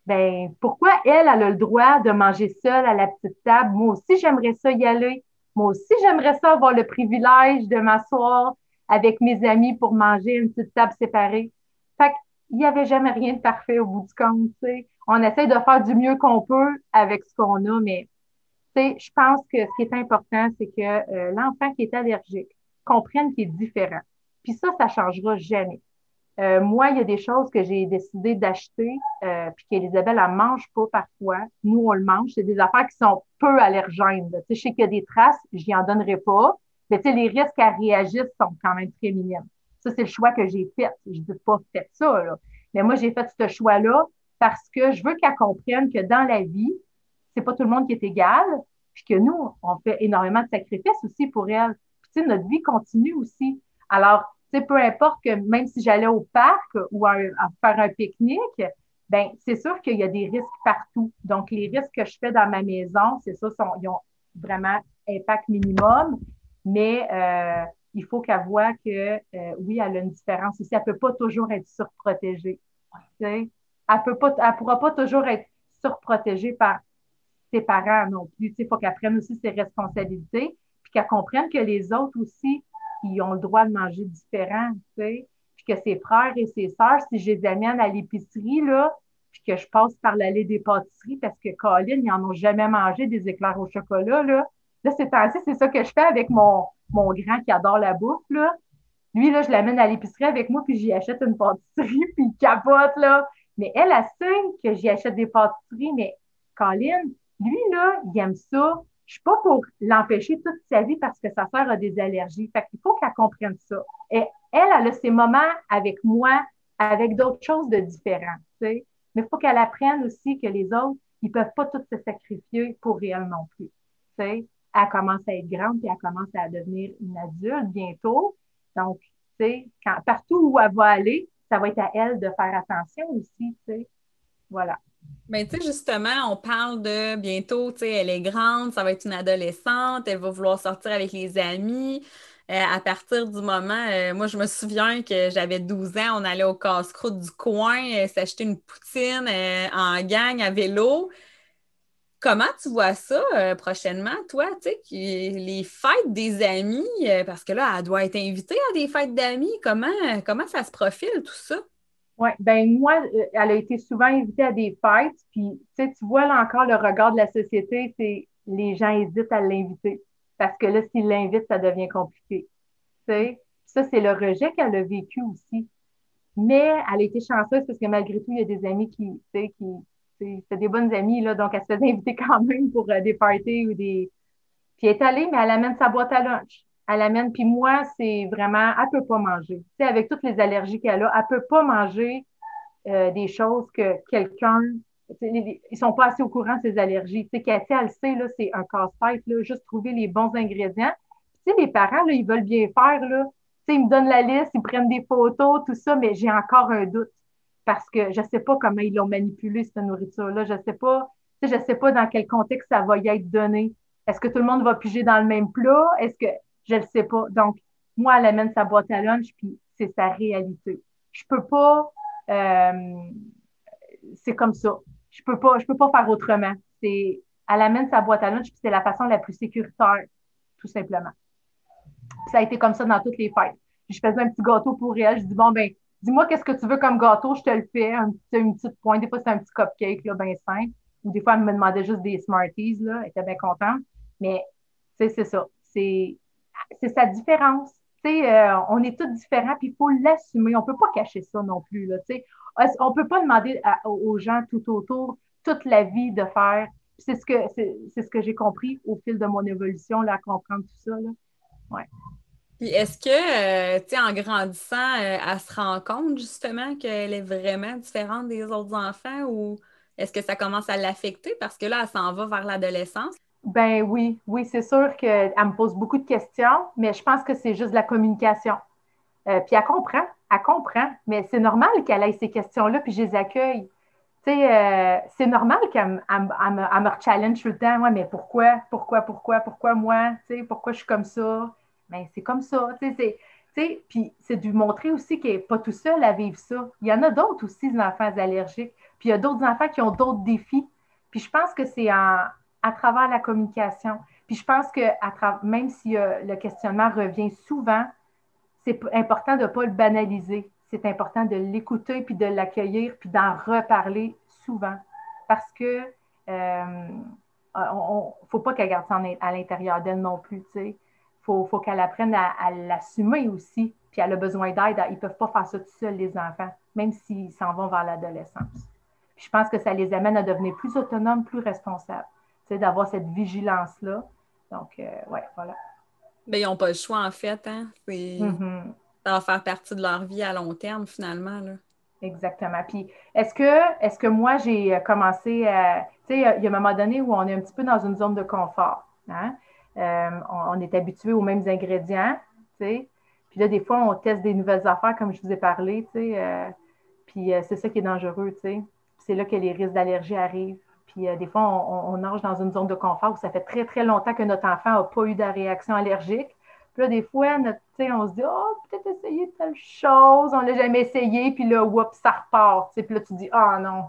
Ben pourquoi elle, elle a le droit de manger seule à la petite table? Moi aussi, j'aimerais ça y aller. Moi aussi, j'aimerais ça avoir le privilège de m'asseoir avec mes amis pour manger une petite table séparée. Fait qu'il n'y avait jamais rien de parfait au bout du compte, tu sais. On essaie de faire du mieux qu'on peut avec ce qu'on a, mais sais, je pense que ce qui est important, c'est que euh, l'enfant qui est allergique comprenne qu'il est différent. Puis ça, ça changera jamais. Euh, moi, il y a des choses que j'ai décidé d'acheter, euh, puis qu'Elisabeth, elle mange pas parfois. Nous, on le mange. C'est des affaires qui sont peu allergènes. Tu sais, je sais qu'il y a des traces, j'y en donnerai pas. Mais tu sais, les risques à réagir sont quand même très minimes. Ça, c'est le choix que j'ai fait. Je dis pas faites ça. Mais moi, j'ai fait ce choix-là parce que je veux qu'elle comprenne que dans la vie, c'est pas tout le monde qui est égal, puis que nous, on fait énormément de sacrifices aussi pour elle. Puis, tu sais, notre vie continue aussi. Alors, peu importe que même si j'allais au parc ou à, faire un pique-nique, ben c'est sûr qu'il y a des risques partout. Donc, les risques que je fais dans ma maison, c'est ça, ils ont vraiment impact minimum, mais euh, il faut qu'elle voit que euh, oui, elle a une différence aussi. Elle ne peut pas toujours être surprotégée. Elle ne pourra pas toujours être surprotégée par ses parents non plus. Il faut qu'elle prenne aussi ses responsabilités, puis qu'elle comprenne que les autres aussi qui ont le droit de manger différent. Puis que ses frères et ses sœurs, si je les amène à l'épicerie, là, puis que je passe par l'allée des pâtisseries parce que Colin, ils n'en ont jamais mangé des éclairs au chocolat, là. Là, c'est ainsi, c'est ça que je fais avec mon, mon grand qui adore la bouffe, là. Lui, là, je l'amène à l'épicerie avec moi, puis j'y achète une pâtisserie, puis il capote, là. Mais elle, sait que j'y achète des pâtisseries, mais Colin, lui, là, il aime ça je suis pas pour l'empêcher toute sa vie parce que sa sœur a des allergies. Fait qu'il faut qu'elle comprenne ça. Et elle, elle a ses moments avec moi, avec d'autres choses de différentes, tu sais. Mais il faut qu'elle apprenne aussi que les autres, ils peuvent pas tous se sacrifier pour elle non plus, tu sais. Elle commence à être grande puis elle commence à devenir une adulte bientôt. Donc, sais, partout où elle va aller, ça va être à elle de faire attention aussi, tu sais. Voilà. Mais tu sais, justement, on parle de bientôt, tu sais, elle est grande, ça va être une adolescente, elle va vouloir sortir avec les amis. Euh, à partir du moment, euh, moi, je me souviens que j'avais 12 ans, on allait au casse-croûte du coin, euh, s'acheter une poutine en gang à vélo. Comment tu vois ça prochainement, toi, tu sais, les fêtes des amis, parce que là, elle doit être invitée à des fêtes d'amis. Comment, comment ça se profile, tout ça? Oui, ben moi, euh, elle a été souvent invitée à des fêtes, puis tu vois là encore le regard de la société, c'est les gens hésitent à l'inviter. Parce que là, s'ils l'invitent, ça devient compliqué. Tu sais, ça, c'est le rejet qu'elle a vécu aussi. Mais elle a été chanceuse parce que malgré tout, il y a des amis qui, tu sais, qui, c'est des bonnes amies, là, donc elle se faisait inviter quand même pour euh, des parties ou des. Puis elle est allée, mais elle amène sa boîte à lunch elle amène. Puis moi, c'est vraiment, elle peut pas manger. Tu sais, avec toutes les allergies qu'elle a, elle peut pas manger euh, des choses que quelqu'un, ils sont pas assez au courant de ses allergies. Tu sais, Cathy, elle sait, là, c'est un casse-tête, là, juste trouver les bons ingrédients. Tu les parents, là, ils veulent bien faire, là. Tu sais, ils me donnent la liste, ils prennent des photos, tout ça, mais j'ai encore un doute parce que je sais pas comment ils l'ont manipulé, cette nourriture-là. Je sais pas, tu sais, je sais pas dans quel contexte ça va y être donné. Est-ce que tout le monde va piger dans le même plat? Est-ce que, je ne sais pas. Donc, moi, elle amène sa boîte à lunch, puis c'est sa réalité. Je peux pas, euh, c'est comme ça. Je peux pas, je peux pas faire autrement. C'est, elle amène sa boîte à lunch, puis c'est la façon la plus sécuritaire, tout simplement. ça a été comme ça dans toutes les fêtes. Je faisais un petit gâteau pour elle. Je dis, bon, ben, dis-moi qu'est-ce que tu veux comme gâteau, je te le fais. Un une petite pointe. Des fois, c'est un petit cupcake, là, bien simple. Ou des fois, elle me demandait juste des Smarties, là. Elle était bien contente. Mais, tu sais, c'est ça. C'est, c'est sa différence. Euh, on est tous différents, puis il faut l'assumer. On ne peut pas cacher ça non plus. Là, on ne peut pas demander aux gens tout autour toute la vie de faire c'est ce que j'ai compris au fil de mon évolution, là, à comprendre tout ça. Là. Puis est-ce que, euh, tu sais, en grandissant, euh, elle se rend compte justement qu'elle est vraiment différente des autres enfants ou est-ce que ça commence à l'affecter? Parce que là, elle s'en va vers l'adolescence? Ben oui, oui, c'est sûr qu'elle me pose beaucoup de questions, mais je pense que c'est juste la communication. Euh, puis elle comprend, elle comprend, mais c'est normal qu'elle ait ces questions-là, puis je les accueille. Tu sais, c'est normal qu'elle me, me, challenge tout le temps. Ouais, mais pourquoi, pourquoi, pourquoi, pourquoi moi? Tu sais, pourquoi je suis comme ça? mais c'est comme ça. Puis c'est de montrer aussi qu'elle n'est pas tout seul à vivre ça. Il y en a d'autres aussi, des enfants allergiques. Puis il y a d'autres enfants qui ont d'autres défis. Puis je pense que c'est à travers la communication. Puis je pense que même si le questionnement revient souvent, c'est important de ne pas le banaliser. C'est important de l'écouter, puis de l'accueillir, puis d'en reparler souvent. Parce que euh, ne faut pas qu'elle garde ça à l'intérieur d'elle non plus. sais faut, faut qu'elle apprenne à, l'assumer aussi. Puis elle a besoin d'aide. Ils ne peuvent pas faire ça tout seuls, les enfants, même s'ils s'en vont vers l'adolescence. je pense que ça les amène à devenir plus autonomes, plus responsables. D'avoir cette vigilance-là. Donc, euh, ouais, voilà. Mais ils n'ont pas le choix, en fait. Hein? Mm-hmm. Ça va faire partie de leur vie à long terme, finalement. Là. Exactement. Puis, est-ce que, est que moi, j'ai commencé à. Tu sais, il y a un moment donné où on est un petit peu dans une zone de confort. Hein? Euh, on, est habitué aux mêmes ingrédients, tu sais. Puis là, des fois, on teste des nouvelles affaires, comme je vous ai parlé, tu sais. Euh, puis euh, c'est ça qui est dangereux, tu sais. C'est là que les risques d'allergie arrivent. Puis des fois, on, on, dans une zone de confort où ça fait très, très longtemps que notre enfant n'a pas eu de réaction allergique. Puis là, des fois, on se dit, oh, peut-être essayer telle chose, on ne l'a jamais essayé, puis là, oups, ça repart. Puis là, tu dis, ah oh, non.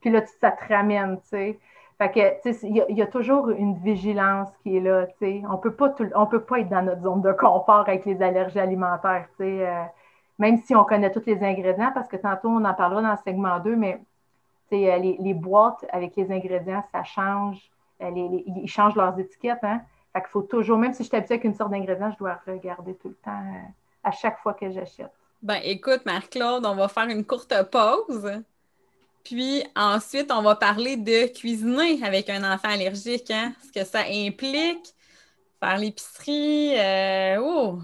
Puis là, ça te ramène, tu sais. Fait que, il y, a toujours une vigilance qui est là, tu On peut pas peut pas être dans notre zone de confort avec les allergies alimentaires, euh, même si on connaît tous les ingrédients, parce que tantôt, on en parlera dans le segment 2, mais euh, les, les, boîtes avec les ingrédients, ça change. Euh, ils changent leurs étiquettes, hein. Fait qu'il faut toujours, même si je suis habituée avec une sorte d'ingrédient, je dois regarder tout le temps à chaque fois que j'achète. Ben, écoute, Marc-Claude, on va faire une courte pause. Puis ensuite, on va parler de cuisiner avec un enfant allergique, hein? ce que ça implique, faire l'épicerie. Euh, oh,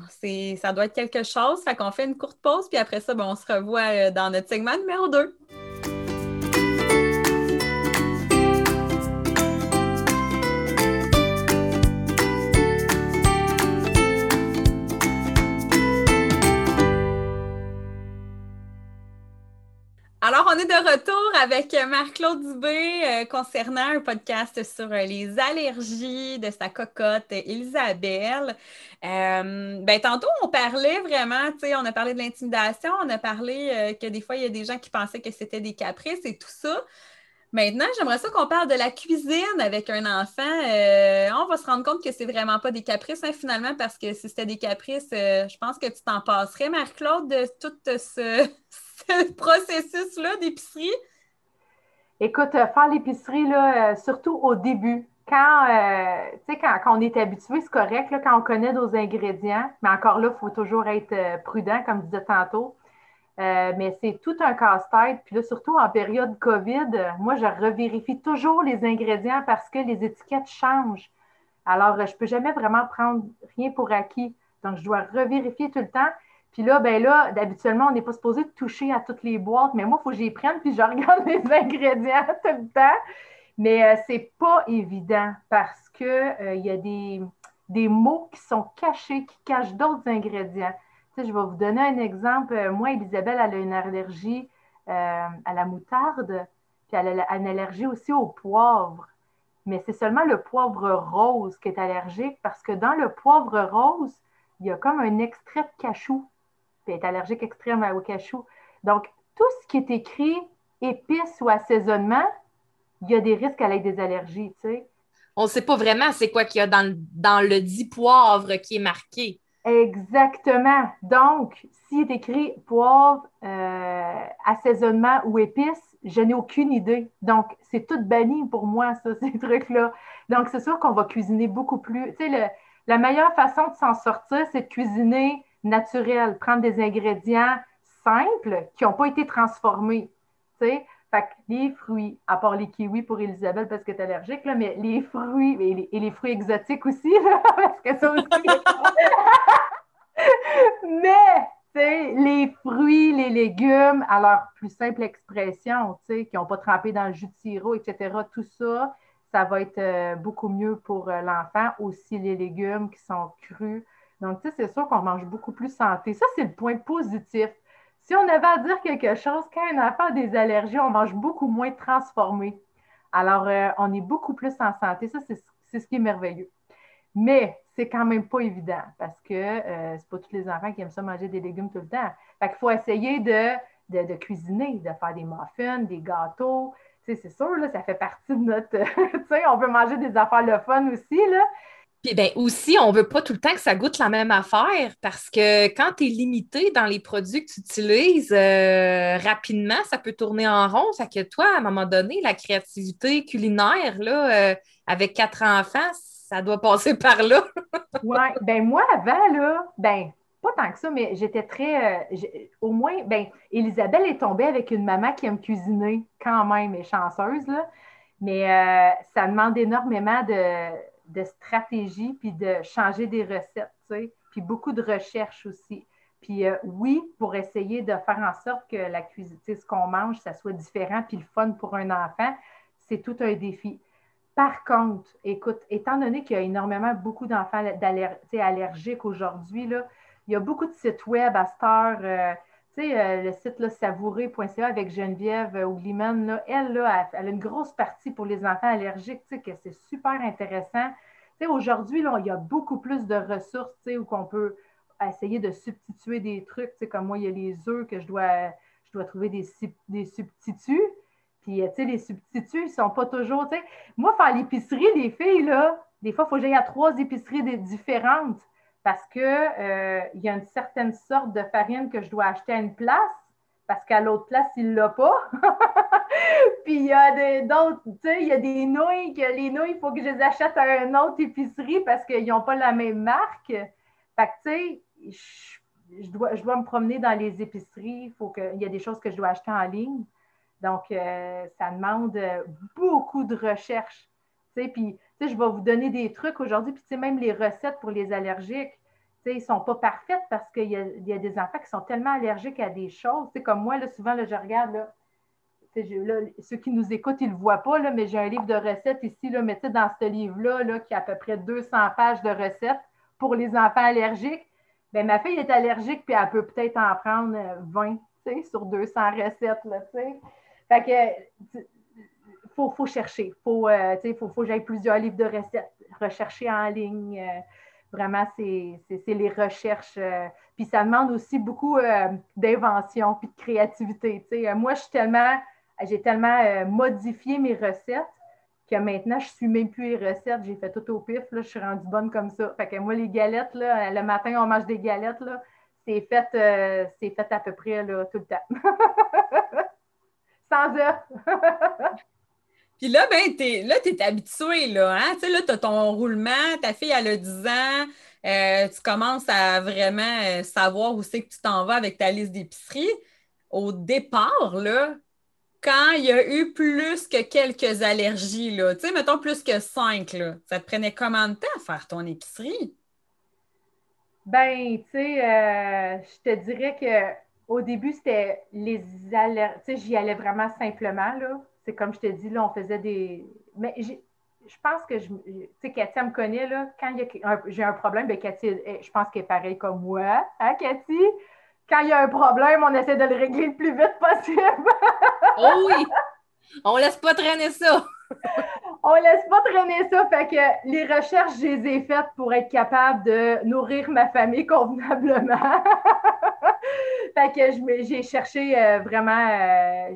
ça doit être quelque chose. Fait qu'on fait une courte pause, puis après ça, ben, on se revoit euh, dans notre segment numéro 2. Alors, on est de retour avec Marc-Claude Dubé euh, concernant un podcast sur euh, les allergies de sa cocotte Elisabelle. Euh, ben, tantôt, on parlait vraiment, tu sais, on a parlé de l'intimidation, on a parlé que des fois, il y a des gens qui pensaient que c'était des caprices et tout ça. Maintenant, j'aimerais ça qu'on parle de la cuisine avec un enfant. on va se rendre compte que c'est vraiment pas des caprices, hein, finalement, parce que si c'était des caprices, je pense que tu t'en passerais, Marc-Claude, de tout ce, processus-là d'épicerie? Écoute, euh, faire l'épicerie, là, euh, surtout au début, quand, euh, quand, quand, on est habitué, c'est correct, là, quand on connaît nos ingrédients, mais encore là, il faut toujours être prudent, comme je disais tantôt. mais c'est tout un casse-tête. Puis là, surtout en période COVID, moi, je revérifie toujours les ingrédients parce que les étiquettes changent. Alors, je ne peux jamais vraiment prendre rien pour acquis. Donc, je dois revérifier tout le temps. Puis là, ben là, habituellement, on n'est pas supposé toucher à toutes les boîtes, mais moi, il faut que j'y prenne, puis je regarde les ingrédients tout le temps. Mais euh, c'est pas évident parce qu'il euh, y a des, mots qui sont cachés, qui cachent d'autres ingrédients. Tu sais, je vais vous donner un exemple. Euh, moi, Elisabeth, elle a une allergie à la moutarde, puis elle a une allergie aussi au poivre. Mais c'est seulement le poivre rose qui est allergique parce que dans le poivre rose, il y a comme un extrait de cachou puis est allergique extrême au cachou. Donc, tout ce qui est écrit épices ou assaisonnement, il y a des risques à l'aide des allergies, tu sais. On ne sait pas vraiment c'est quoi qu'il y a dans, dans le dit poivre qui est marqué. Exactement. Donc, s'il est écrit poivre, euh, assaisonnement ou épices, je n'ai aucune idée. Donc, c'est tout banni pour moi, ça, ces trucs-là. Donc, c'est sûr qu'on va cuisiner beaucoup plus. Tu sais, la meilleure façon de s'en sortir, c'est de cuisiner naturel, prendre des ingrédients simples qui n'ont pas été transformés. sais. Fait que les fruits, à part les kiwis pour Elisabeth parce que tu es allergique, là, mais les fruits et les, fruits exotiques aussi, là, parce que ça aussi. mais, tu sais, les fruits, les légumes, à leur plus simple expression, tu sais, qui n'ont pas trempé dans le jus de sirop, etc., tout ça, ça va être euh, beaucoup mieux pour euh, l'enfant. Aussi, les légumes qui sont crus. Donc, tu sais, c'est sûr qu'on mange beaucoup plus santé. Ça, c'est le point positif. Si on avait à dire quelque chose, quand un enfant a des allergies, on mange beaucoup moins transformé. Alors, euh, on est beaucoup plus en santé. Ça, c'est ce qui est merveilleux. Mais c'est quand même pas évident parce que euh, c'est pas tous les enfants qui aiment ça manger des légumes tout le temps. Fait qu'il faut essayer de, de, cuisiner, de faire des muffins, des gâteaux. c'est sûr, là, ça fait partie de notre. tu sais, on veut manger des affaires le fun aussi, là. Puis ben aussi, on ne veut pas tout le temps que ça goûte la même affaire parce que quand tu es limité dans les produits que tu utilises, euh, rapidement, ça peut tourner en rond. Ça que toi, à un moment donné, la créativité culinaire, là, euh, avec quatre enfants, ça doit passer par là. oui, ben moi, avant, là, ben, pas tant que ça, mais j'étais très. Euh, au moins, ben, Elisabeth est tombée avec une maman qui aime cuisiner quand même, et chanceuse, là. Mais ça demande énormément de de stratégie, puis de changer des recettes, puis beaucoup de recherche aussi. Puis euh, oui, pour essayer de faire en sorte que la cuisine, ce qu'on mange, ça soit différent, puis le fun pour un enfant, c'est tout un défi. Par contre, écoute, étant donné qu'il y a énormément beaucoup d'enfants allergiques aujourd'hui, il y a beaucoup de sites web à cette heure. Euh, euh, le site savouré.ca avec Geneviève Ougliman, elle, là, elle, a une grosse partie pour les enfants allergiques, tu c'est super intéressant. Tu aujourd'hui, il y a beaucoup plus de ressources, tu où on peut essayer de substituer des trucs, comme moi, il y a les œufs que je dois, trouver des, substituts. Puis, tu sais, les substituts, ils ne sont pas toujours, tu moi, faire l'épicerie, les filles, là, des fois, il faut que j'aille à trois épiceries différentes parce qu'il euh, y a une certaine sorte de farine que je dois acheter à une place parce qu'à l'autre place, il ne l'a pas. Puis il y a d'autres, tu sais, il y a des nouilles que les nouilles, il faut que je les achète à une autre épicerie parce qu'ils n'ont pas la même marque. Fait que, tu sais, je, dois, me promener dans les épiceries. Il faut que, il y a des choses que je dois acheter en ligne. Donc, euh, ça demande beaucoup de recherche. Tu sais, puis je vais vous donner des trucs aujourd'hui, puis même les recettes pour les allergiques, ils ne sont pas parfaites parce qu'il y, a, des enfants qui sont tellement allergiques à des choses. comme moi, là, souvent, là, je regarde, là, ceux qui nous écoutent, ils ne le voient pas, mais j'ai un livre de recettes ici, mais dans ce livre-là, là, qui a à peu près 200 pages de recettes pour les enfants allergiques. Bien, ma fille est allergique, puis elle peut peut-être en prendre 20 euh, sur 200 recettes. Fait que faut, faut chercher. Il euh, faut, faut, que j'aille plusieurs livres de recettes, rechercher en ligne. Euh, vraiment, c'est les recherches. Euh, puis ça demande aussi beaucoup d'invention puis de créativité. moi, je tellement, j'ai tellement modifié mes recettes que maintenant, je ne suis même plus les recettes. J'ai fait tout au pif. Je suis rendue bonne comme ça. Fait que moi, les galettes, là, le matin, on mange des galettes. Là, c'est fait, c'est fait à peu près là, tout le temps. Sans œufs. Puis là, ben, t'es, là, tu es habitué, là, hein? Tu sais, là, tu as ton roulement, ta fille, elle a 10 ans, euh, tu commences à vraiment euh, savoir où c'est que tu t'en vas avec ta liste d'épicerie. Au départ, là, quand il y a eu plus que quelques allergies, là, tu sais, mettons plus que cinq, là, ça te prenait combien de temps à faire ton épicerie? Ben, tu sais, euh, je te dirais que au début, c'était les allergies. Tu sais, j'y allais vraiment simplement, là c'est comme je te dis, là, on faisait des. Mais je pense que je. Tu sais, Cathy, me connaît, là. Quand j'ai un problème, bien, Cathy, je pense qu'elle est pareille comme moi. Hein, Cathy? Quand il y a un problème, on essaie de le régler le plus vite possible. oh oui! On laisse pas traîner ça. on laisse pas traîner ça. Fait que les recherches, je les ai faites pour être capable de nourrir ma famille convenablement. fait que j'ai cherché euh, vraiment. Euh,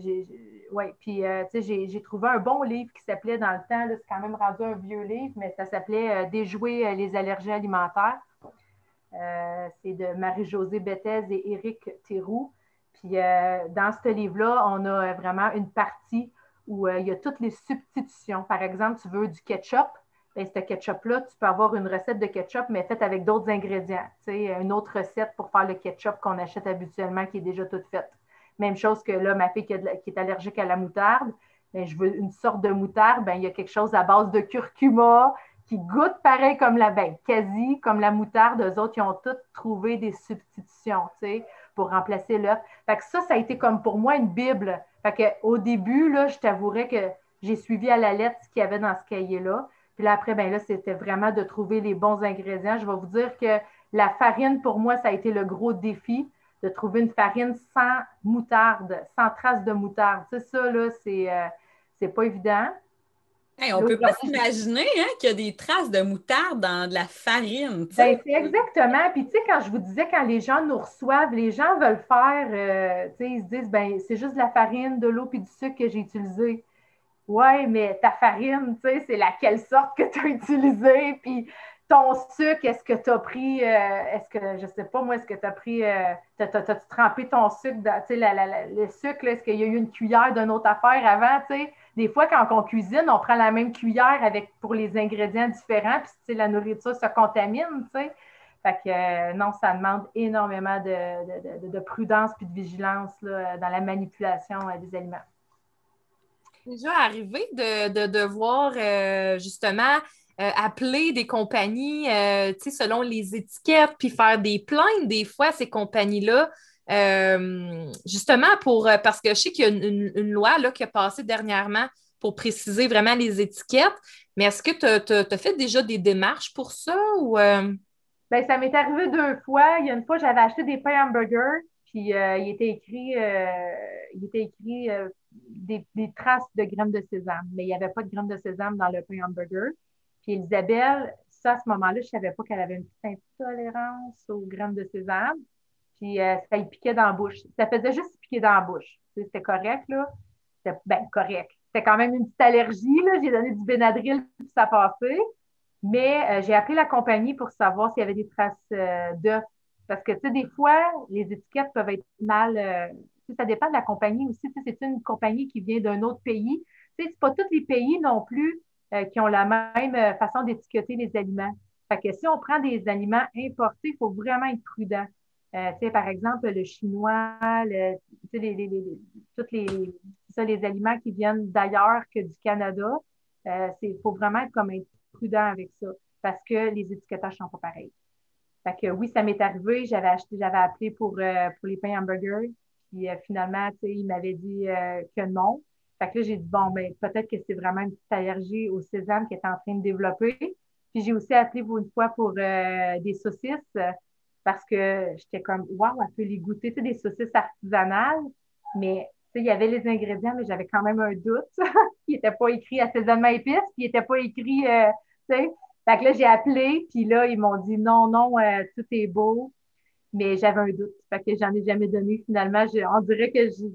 oui, puis euh, tu j'ai trouvé un bon livre qui s'appelait dans le temps, c'est quand même rendu un vieux livre, mais ça s'appelait euh, Déjouer euh, les allergies alimentaires. c'est de Marie-Josée Bethez et Éric Théroux. Puis dans ce livre-là, on a vraiment une partie où il y a toutes les substitutions. Par exemple, tu veux du ketchup, bien, ce ketchup-là, tu peux avoir une recette de ketchup, mais faite avec d'autres ingrédients. Tu sais, une autre recette pour faire le ketchup qu'on achète habituellement qui est déjà toute faite. Même chose que là, ma fille qui, est allergique à la moutarde, ben, je veux une sorte de moutarde, ben, il y a quelque chose à base de curcuma qui goûte pareil comme la, ben, quasi comme la moutarde. Eux autres, ils ont tous trouvé des substitutions, pour remplacer l'œuf. Fait ça, ça a été comme pour moi une Bible. Fait que, au début, je t'avouerais que j'ai suivi à la lettre ce qu'il y avait dans ce cahier-là. Puis là, après, ben là, c'était vraiment de trouver les bons ingrédients. Je vais vous dire que la farine, pour moi, ça a été le gros défi de trouver une farine sans moutarde, sans trace de moutarde. C'est ça, là, c'est, euh, c'est pas évident. on ne peut pas s'imaginer hein, qu'il y a des traces de moutarde dans de la farine. Ben, c'est exactement. Puis, tu sais, quand je vous disais, quand les gens nous reçoivent, les gens veulent faire, euh, tu sais, ils se disent, ben, c'est juste de la farine, de l'eau puis du sucre que j'ai utilisé. Ouais, mais ta farine, tu sais, c'est laquelle sorte que tu as utilisée, puis ton sucre, est-ce que tu as pris, euh, est-ce que, je sais pas moi, est-ce que tu as pris, euh, as-tu trempé ton sucre, sais, le sucre, est-ce qu'il y a eu une cuillère d'une autre affaire avant, tu sais? Des fois, quand on cuisine, on prend la même cuillère avec, pour les ingrédients différents, puis, la nourriture se contamine, tu sais? Fait que, euh, non, ça demande énormément de, de prudence puis de vigilance là, dans la manipulation des aliments déjà arrivé de, euh, justement euh, appeler des compagnies euh, selon les étiquettes, puis faire des plaintes des fois à ces compagnies-là. justement pour parce que je sais qu'il y a une, loi là, qui a passé dernièrement pour préciser vraiment les étiquettes. Mais est-ce que tu as, fait déjà des démarches pour ça ou Bien, ça m'est arrivé deux fois. Il y a une fois, j'avais acheté des pains hamburgers, puis il était écrit, il était écrit des, traces de graines de sésame, mais il n'y avait pas de graines de sésame dans le pain hamburger. Puis Isabelle, ça, à ce moment-là, je ne savais pas qu'elle avait une petite intolérance aux graines de sésame. Puis euh, ça lui piquait dans la bouche. Ça faisait juste piquer dans la bouche. C'était correct, là. C'était bien correct. C'était quand même une petite allergie, là. J'ai donné du Benadryl, puis ça passait. Mais euh, j'ai appelé la compagnie pour savoir s'il y avait des traces euh, d'œufs. Parce que, tu sais, des fois, les étiquettes peuvent être mal, ça dépend de la compagnie aussi. C'est une compagnie qui vient d'un autre pays. Ce n'est pas tous les pays non plus euh, qui ont la même euh, façon d'étiqueter les aliments. Fait que si on prend des aliments importés, il faut vraiment être prudent. Euh, par exemple, le chinois, les, tous les, les aliments qui viennent d'ailleurs que du Canada, il faut vraiment être comme être prudent avec ça parce que les étiquetages ne sont pas pareils. Fait que oui, ça m'est arrivé, j'avais acheté, j'avais appelé pour, pour les pains hamburgers, puis finalement, il m'avait dit que non. Fait que là, j'ai dit, bon, ben, peut-être que c'est vraiment une petite allergie au sésame qui est en train de développer. Puis j'ai aussi appelé pour une fois pour euh, des saucisses parce que j'étais comme, waouh, elle peut les goûter, tu sais, des saucisses artisanales. Mais, il y avait les ingrédients, mais j'avais quand même un doute. il n'était pas écrit assaisonnement épice, puis il n'était pas écrit, tu sais. Fait que là, j'ai appelé, puis là, ils m'ont dit, non, non, tout est beau mais j'avais un doute. Fait que j'en ai jamais donné finalement. on dirait que je.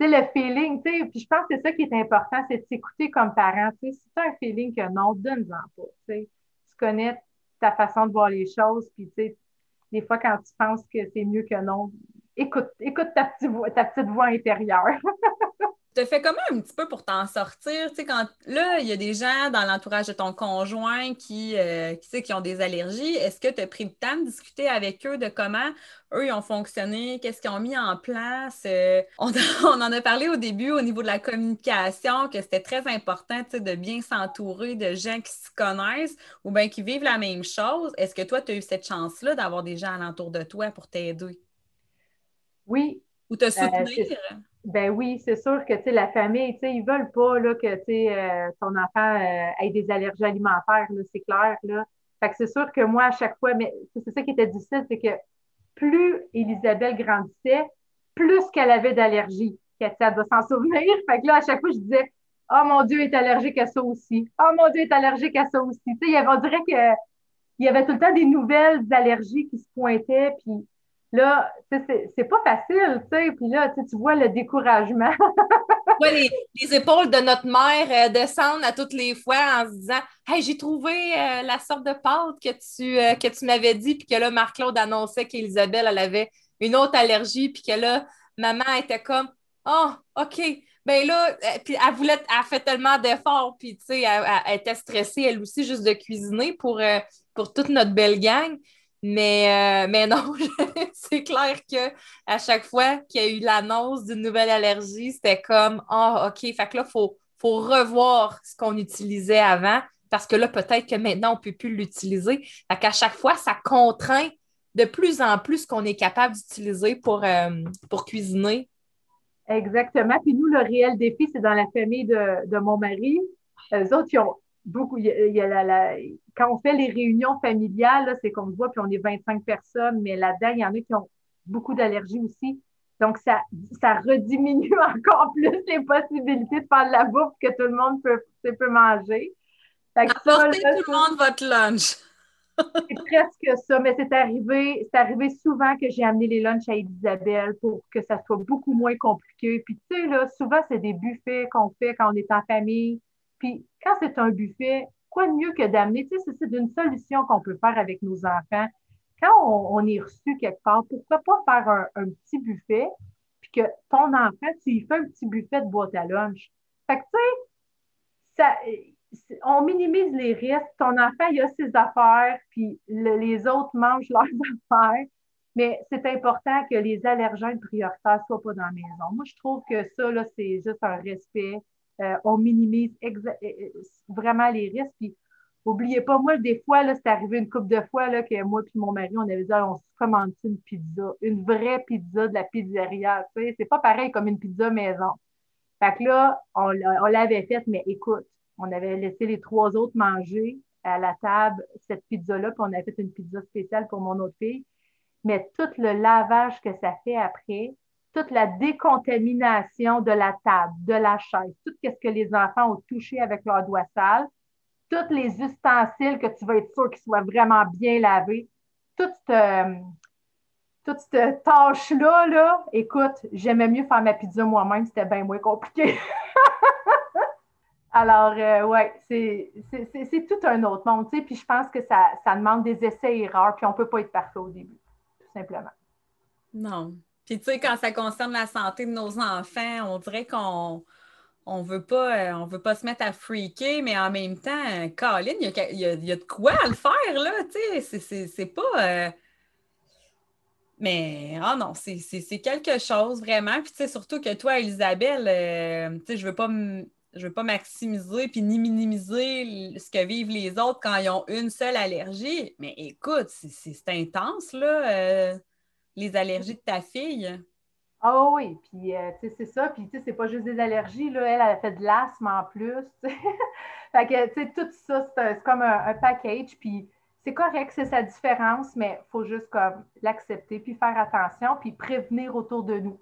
Sais, le feeling, tu sais, puis je pense que c'est ça qui est important, c'est de s'écouter comme parent. Tu sais, si tu as un feeling que non, donne-en pas. Tu sais, tu connais ta façon de voir les choses, puis tu sais, des fois, quand tu penses que c'est mieux que non, écoute, écoute ta, petite voix, ta petite voix intérieure. te fais comment un petit peu pour t'en sortir? Tu sais, quand là, il y a des gens dans l'entourage de ton conjoint qui, euh, qui, qui ont des allergies. Est-ce que tu as pris le temps de discuter avec eux de comment eux ils ont fonctionné, qu'est-ce qu'ils ont mis en place? Euh, on, on, en a parlé au début au niveau de la communication, que c'était très important de bien s'entourer de gens qui se connaissent ou bien qui vivent la même chose. Est-ce que toi, tu as eu cette chance-là d'avoir des gens alentour de toi pour t'aider? Oui. Ou te euh, soutenir? Ben oui, c'est sûr que la famille, ils veulent pas là, que euh, ton enfant euh, ait des allergies alimentaires, c'est clair. Là. Fait que c'est sûr que moi, à chaque fois, mais c'est ça qui était difficile, c'est que plus Elisabeth grandissait, plus qu'elle avait d'allergies. Elle doit s'en souvenir. Fait que là, à chaque fois, je disais Oh mon Dieu, est allergique à ça aussi. Oh mon Dieu, est allergique à ça aussi. Tu sais, on dirait qu'il y avait tout le temps des nouvelles allergies qui se pointaient, puis Là, c'est pas facile, tu sais. Puis là, tu vois le découragement. oui, les, épaules de notre mère euh, descendent à toutes les fois en se disant Hey, j'ai trouvé euh, la sorte de pâte que tu, euh, tu m'avais dit, puis que là, Marc-Claude annonçait qu'Elisabelle, elle avait une autre allergie, puis que là, maman était comme Oh, OK. Ben là, puis elle voulait, elle fait tellement d'efforts, puis tu sais, elle, était stressée, elle aussi, juste de cuisiner pour, pour toute notre belle gang. Mais, euh, mais non, c'est clair que à chaque fois qu'il y a eu l'annonce d'une nouvelle allergie, c'était comme Ah, OK, fait que là, il faut, faut revoir ce qu'on utilisait avant parce que là, peut-être que maintenant, on ne peut plus l'utiliser. Fait qu'à chaque fois, ça contraint de plus en plus ce qu'on est capable d'utiliser pour, euh, pour cuisiner. Exactement. Puis nous, le réel défi, c'est dans la famille de, de mon mari. Eux autres, ils ont beaucoup. Il y a, la, quand on fait les réunions familiales, c'est qu'on voit, puis on est 25 personnes, mais là-dedans, il y en a qui ont beaucoup d'allergies aussi. Donc, ça, ça rediminue encore plus les possibilités de faire de la bouffe que tout le monde peut, peut manger. Apportez tout le monde votre lunch. c'est presque ça, mais c'est arrivé, c'est arrivé souvent que j'ai amené les lunchs à Isabelle pour que ça soit beaucoup moins compliqué. Puis tu sais, là, souvent, c'est des buffets qu'on fait quand on est en famille. Puis quand c'est un buffet, quoi de mieux que d'amener, tu sais, c'est une solution qu'on peut faire avec nos enfants. Quand on, est reçu quelque part, pourquoi pas faire un, petit buffet, puis que ton enfant, tu lui fais un petit buffet de boîte à lunch? Fait que tu sais, on minimise les risques. Ton enfant, il a ses affaires, puis les autres mangent leurs affaires. Mais c'est important que les allergènes prioritaires ne soient pas dans la maison. Moi, je trouve que ça, c'est juste un respect. Euh, on minimise euh, euh, vraiment les risques. Puis, oubliez pas, moi, des fois, là, c'est arrivé une couple de fois là, que moi et mon mari, on avait dit, on se commande une pizza, une vraie pizza de la pizzeria. Tu sais, c'est pas pareil comme une pizza maison. Fait que là, on, on l'avait faite, mais écoute, on avait laissé les trois autres manger à la table cette pizza-là, puis on avait fait une pizza spéciale pour mon autre fille. Mais tout le lavage que ça fait après, toute la décontamination de la table, de la chaise, tout ce que les enfants ont touché avec leurs doigts sales, tous les ustensiles que tu vas être sûr qu'ils soient vraiment bien lavés, toute cette, cette tâche-là, là, écoute, j'aimais mieux faire ma pizza moi-même, c'était bien moins compliqué. Alors, euh, ouais, c'est tout un autre monde, tu sais, puis je pense que ça, ça demande des essais-erreurs, puis on ne peut pas être parfait au début, tout simplement. Non. Puis, tu sais, quand ça concerne la santé de nos enfants, on dirait qu'on on veut pas euh, on veut pas se mettre à freaker, mais en même temps, Colin, il y a, de quoi à le faire, là, tu sais, c'est pas... Euh, mais, ah non, c'est quelque chose, vraiment. Puis, tu sais, surtout que toi, Elisabelle, tu sais, je veux pas je veux pas maximiser puis ni minimiser ce que vivent les autres quand ils ont une seule allergie. Mais écoute, c'est intense, là, euh, les allergies de ta fille? Ah oui, puis euh, tu sais, c'est ça. Puis tu sais, c'est pas juste des allergies, là. Elle, a fait de l'asthme en plus. fait que, tu sais, tout ça, c'est comme un, package. Puis c'est correct, c'est sa différence, mais il faut juste l'accepter, puis faire attention, puis prévenir autour de nous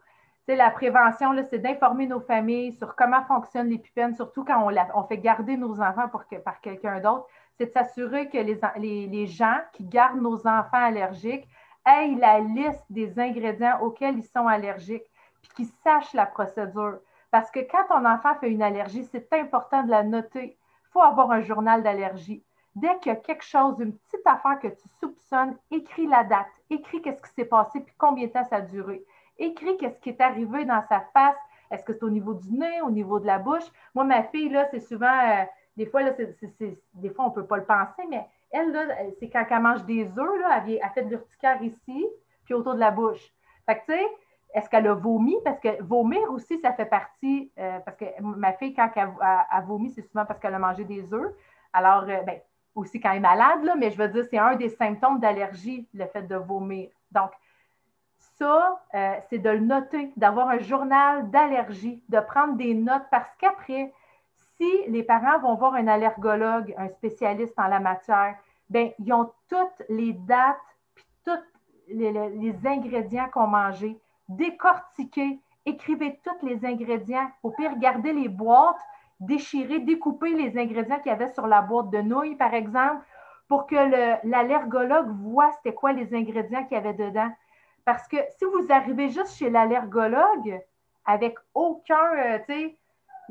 la prévention, c'est d'informer nos familles sur comment fonctionnent l'épipène, surtout quand on, fait garder nos enfants par quelqu'un d'autre. C'est de s'assurer que les, gens qui gardent nos enfants allergiques aient la liste des ingrédients auxquels ils sont allergiques, puis qu'ils sachent la procédure. Parce que quand ton enfant fait une allergie, c'est important de la noter. Il faut avoir un journal d'allergie. Dès qu'il y a quelque chose, une petite affaire que tu soupçonnes, écris la date, écris qu'est-ce qui s'est passé, puis combien de temps ça a duré écrit qu'est-ce qui est arrivé dans sa face. Est-ce que c'est au niveau du nez, au niveau de la bouche? Moi, ma fille, là, c'est souvent, euh, des fois, là, des fois, on ne peut pas le penser, mais elle, là, c'est quand elle mange des œufs, là, elle, fait de l'urticaire ici, puis autour de la bouche. Fait que, tu sais, est-ce qu'elle a vomi? Parce que vomir aussi, ça fait partie, euh, parce que ma fille, quand elle, a vomi, c'est souvent parce qu'elle a mangé des œufs. Alors, euh, ben, aussi quand elle est malade, mais je veux dire, c'est un des symptômes d'allergie, le fait de vomir. Donc, ça, euh, c'est de le noter, d'avoir un journal d'allergie, de prendre des notes parce qu'après, si les parents vont voir un allergologue, un spécialiste en la matière, bien, ils ont toutes les dates, puis tous les, ingrédients qu'on mangeait, décortiqués, écrivez tous les ingrédients. Au pire, gardez les boîtes, déchirer, découper les ingrédients qu'il y avait sur la boîte de nouilles, par exemple, pour que l'allergologue voit c'était quoi les ingrédients qu'il y avait dedans. Parce que si vous arrivez juste chez l'allergologue avec aucun, euh, tu sais,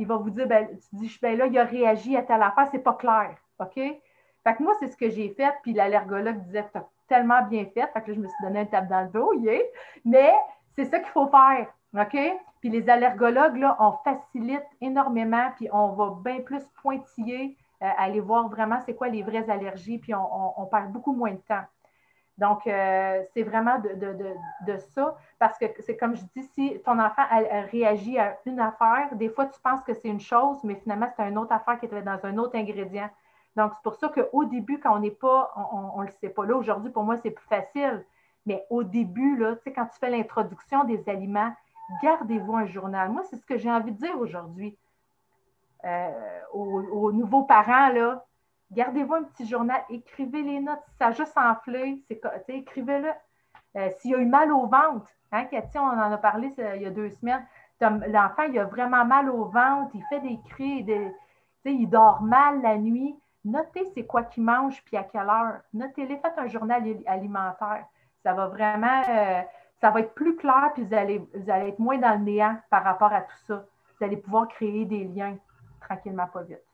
il va vous dire, ben, tu dis, ben là, il a réagi à telle affaire, c'est pas clair. OK? Fait que moi, c'est ce que j'ai fait, puis l'allergologue disait, tu as tellement bien fait. Fait que là, je me suis donné un tape dans le dos, yeah. Mais c'est ça qu'il faut faire. OK? Puis les allergologues, là, on facilite énormément, puis on va bien plus pointiller, euh, aller voir vraiment c'est quoi les vraies allergies, puis on perd beaucoup moins de temps. Donc, euh, c'est vraiment de, ça, parce que c'est comme je dis, si ton enfant réagit à une affaire, des fois, tu penses que c'est une chose, mais finalement, c'est une autre affaire qui est dans un autre ingrédient. Donc, c'est pour ça qu'au début, quand on n'est pas, on ne le sait pas. Là, aujourd'hui, pour moi, c'est plus facile. Mais au début, là, quand tu fais l'introduction des aliments, gardez-vous un journal. Moi, c'est ce que j'ai envie de dire aujourd'hui euh, aux, nouveaux parents. Là, gardez-vous un petit journal, écrivez les notes. Si ça a juste enflé, écrivez-le. Euh, s'il y a eu mal au ventre, hein, Cathy, on en a parlé il y a deux semaines. L'enfant, il a vraiment mal au ventre, il fait des cris, il dort mal la nuit. Notez c'est quoi qu'il mange puis à quelle heure. Notez-les, faites un journal alimentaire. Ça va vraiment, euh, ça va être plus clair, puis vous allez, vous allez être moins dans le néant par rapport à tout ça. Vous allez pouvoir créer des liens tranquillement, pas vite.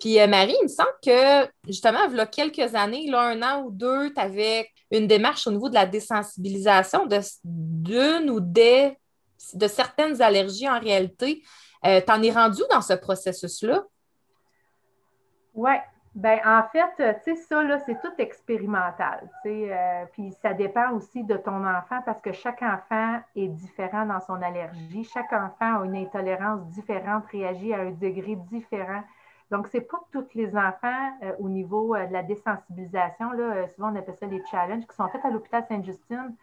Puis euh, Marie, il me semble que justement, il y a quelques années, là, un an ou deux, tu avais une démarche au niveau de la désensibilisation d'une ou des de certaines allergies en réalité. Euh, tu en es rendu dans ce processus-là? Oui, ben en fait, euh, tu sais, ça, là, c'est tout expérimental. Euh, puis ça dépend aussi de ton enfant parce que chaque enfant est différent dans son allergie. Chaque enfant a une intolérance différente, réagit à un degré différent. Donc, c'est pas tous les enfants euh, au niveau de la désensibilisation. Là, souvent, on appelle ça les challenges qui sont faits à l'hôpital Sainte-Justine.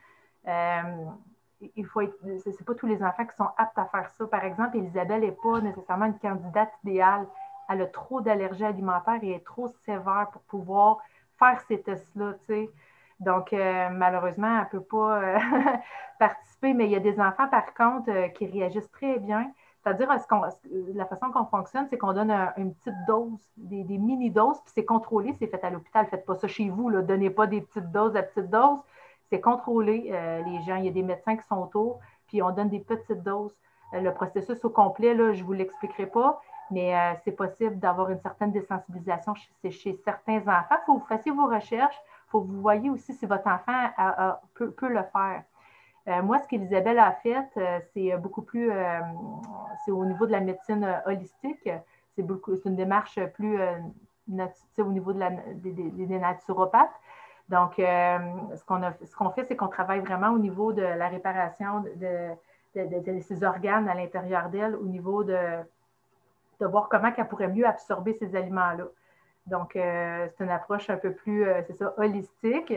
faut c'est pas tous les enfants qui sont aptes à faire ça. Par exemple, Elisabeth n'est pas nécessairement une candidate idéale elle a trop d'allergies alimentaires et est trop sévère pour pouvoir faire ces tests-là. Donc, euh, malheureusement, elle ne peut pas euh, participer, mais il y a des enfants, par contre, euh, qui réagissent très bien. C'est-à-dire, la façon qu'on fonctionne, c'est qu'on donne une petite dose, des, mini-doses, puis c'est contrôlé, c'est fait à l'hôpital. Faites pas ça chez vous, ne donnez pas des petites doses à petites doses. C'est contrôlé, les gens. Il y a des médecins qui sont autour, puis on donne des petites doses. le processus au complet, je ne vous l'expliquerai pas, mais euh, c'est possible d'avoir une certaine désensibilisation chez, chez certains enfants. Il faut que vous fassiez vos recherches. Il faut que vous voyez aussi si votre enfant peut, le faire. Euh, moi, ce qu'Elisabeth a fait, euh, c'est beaucoup plus, c'est au niveau de la médecine holistique. C'est une démarche plus au niveau de des, naturopathes. Donc, ce qu'on ce qu'on fait, c'est qu'on travaille vraiment au niveau de la réparation de, de ces organes à l'intérieur d'elle, au niveau de de voir comment elle pourrait mieux absorber ces aliments-là. Donc, euh, c'est une approche un peu plus, euh, c'est ça, holistique.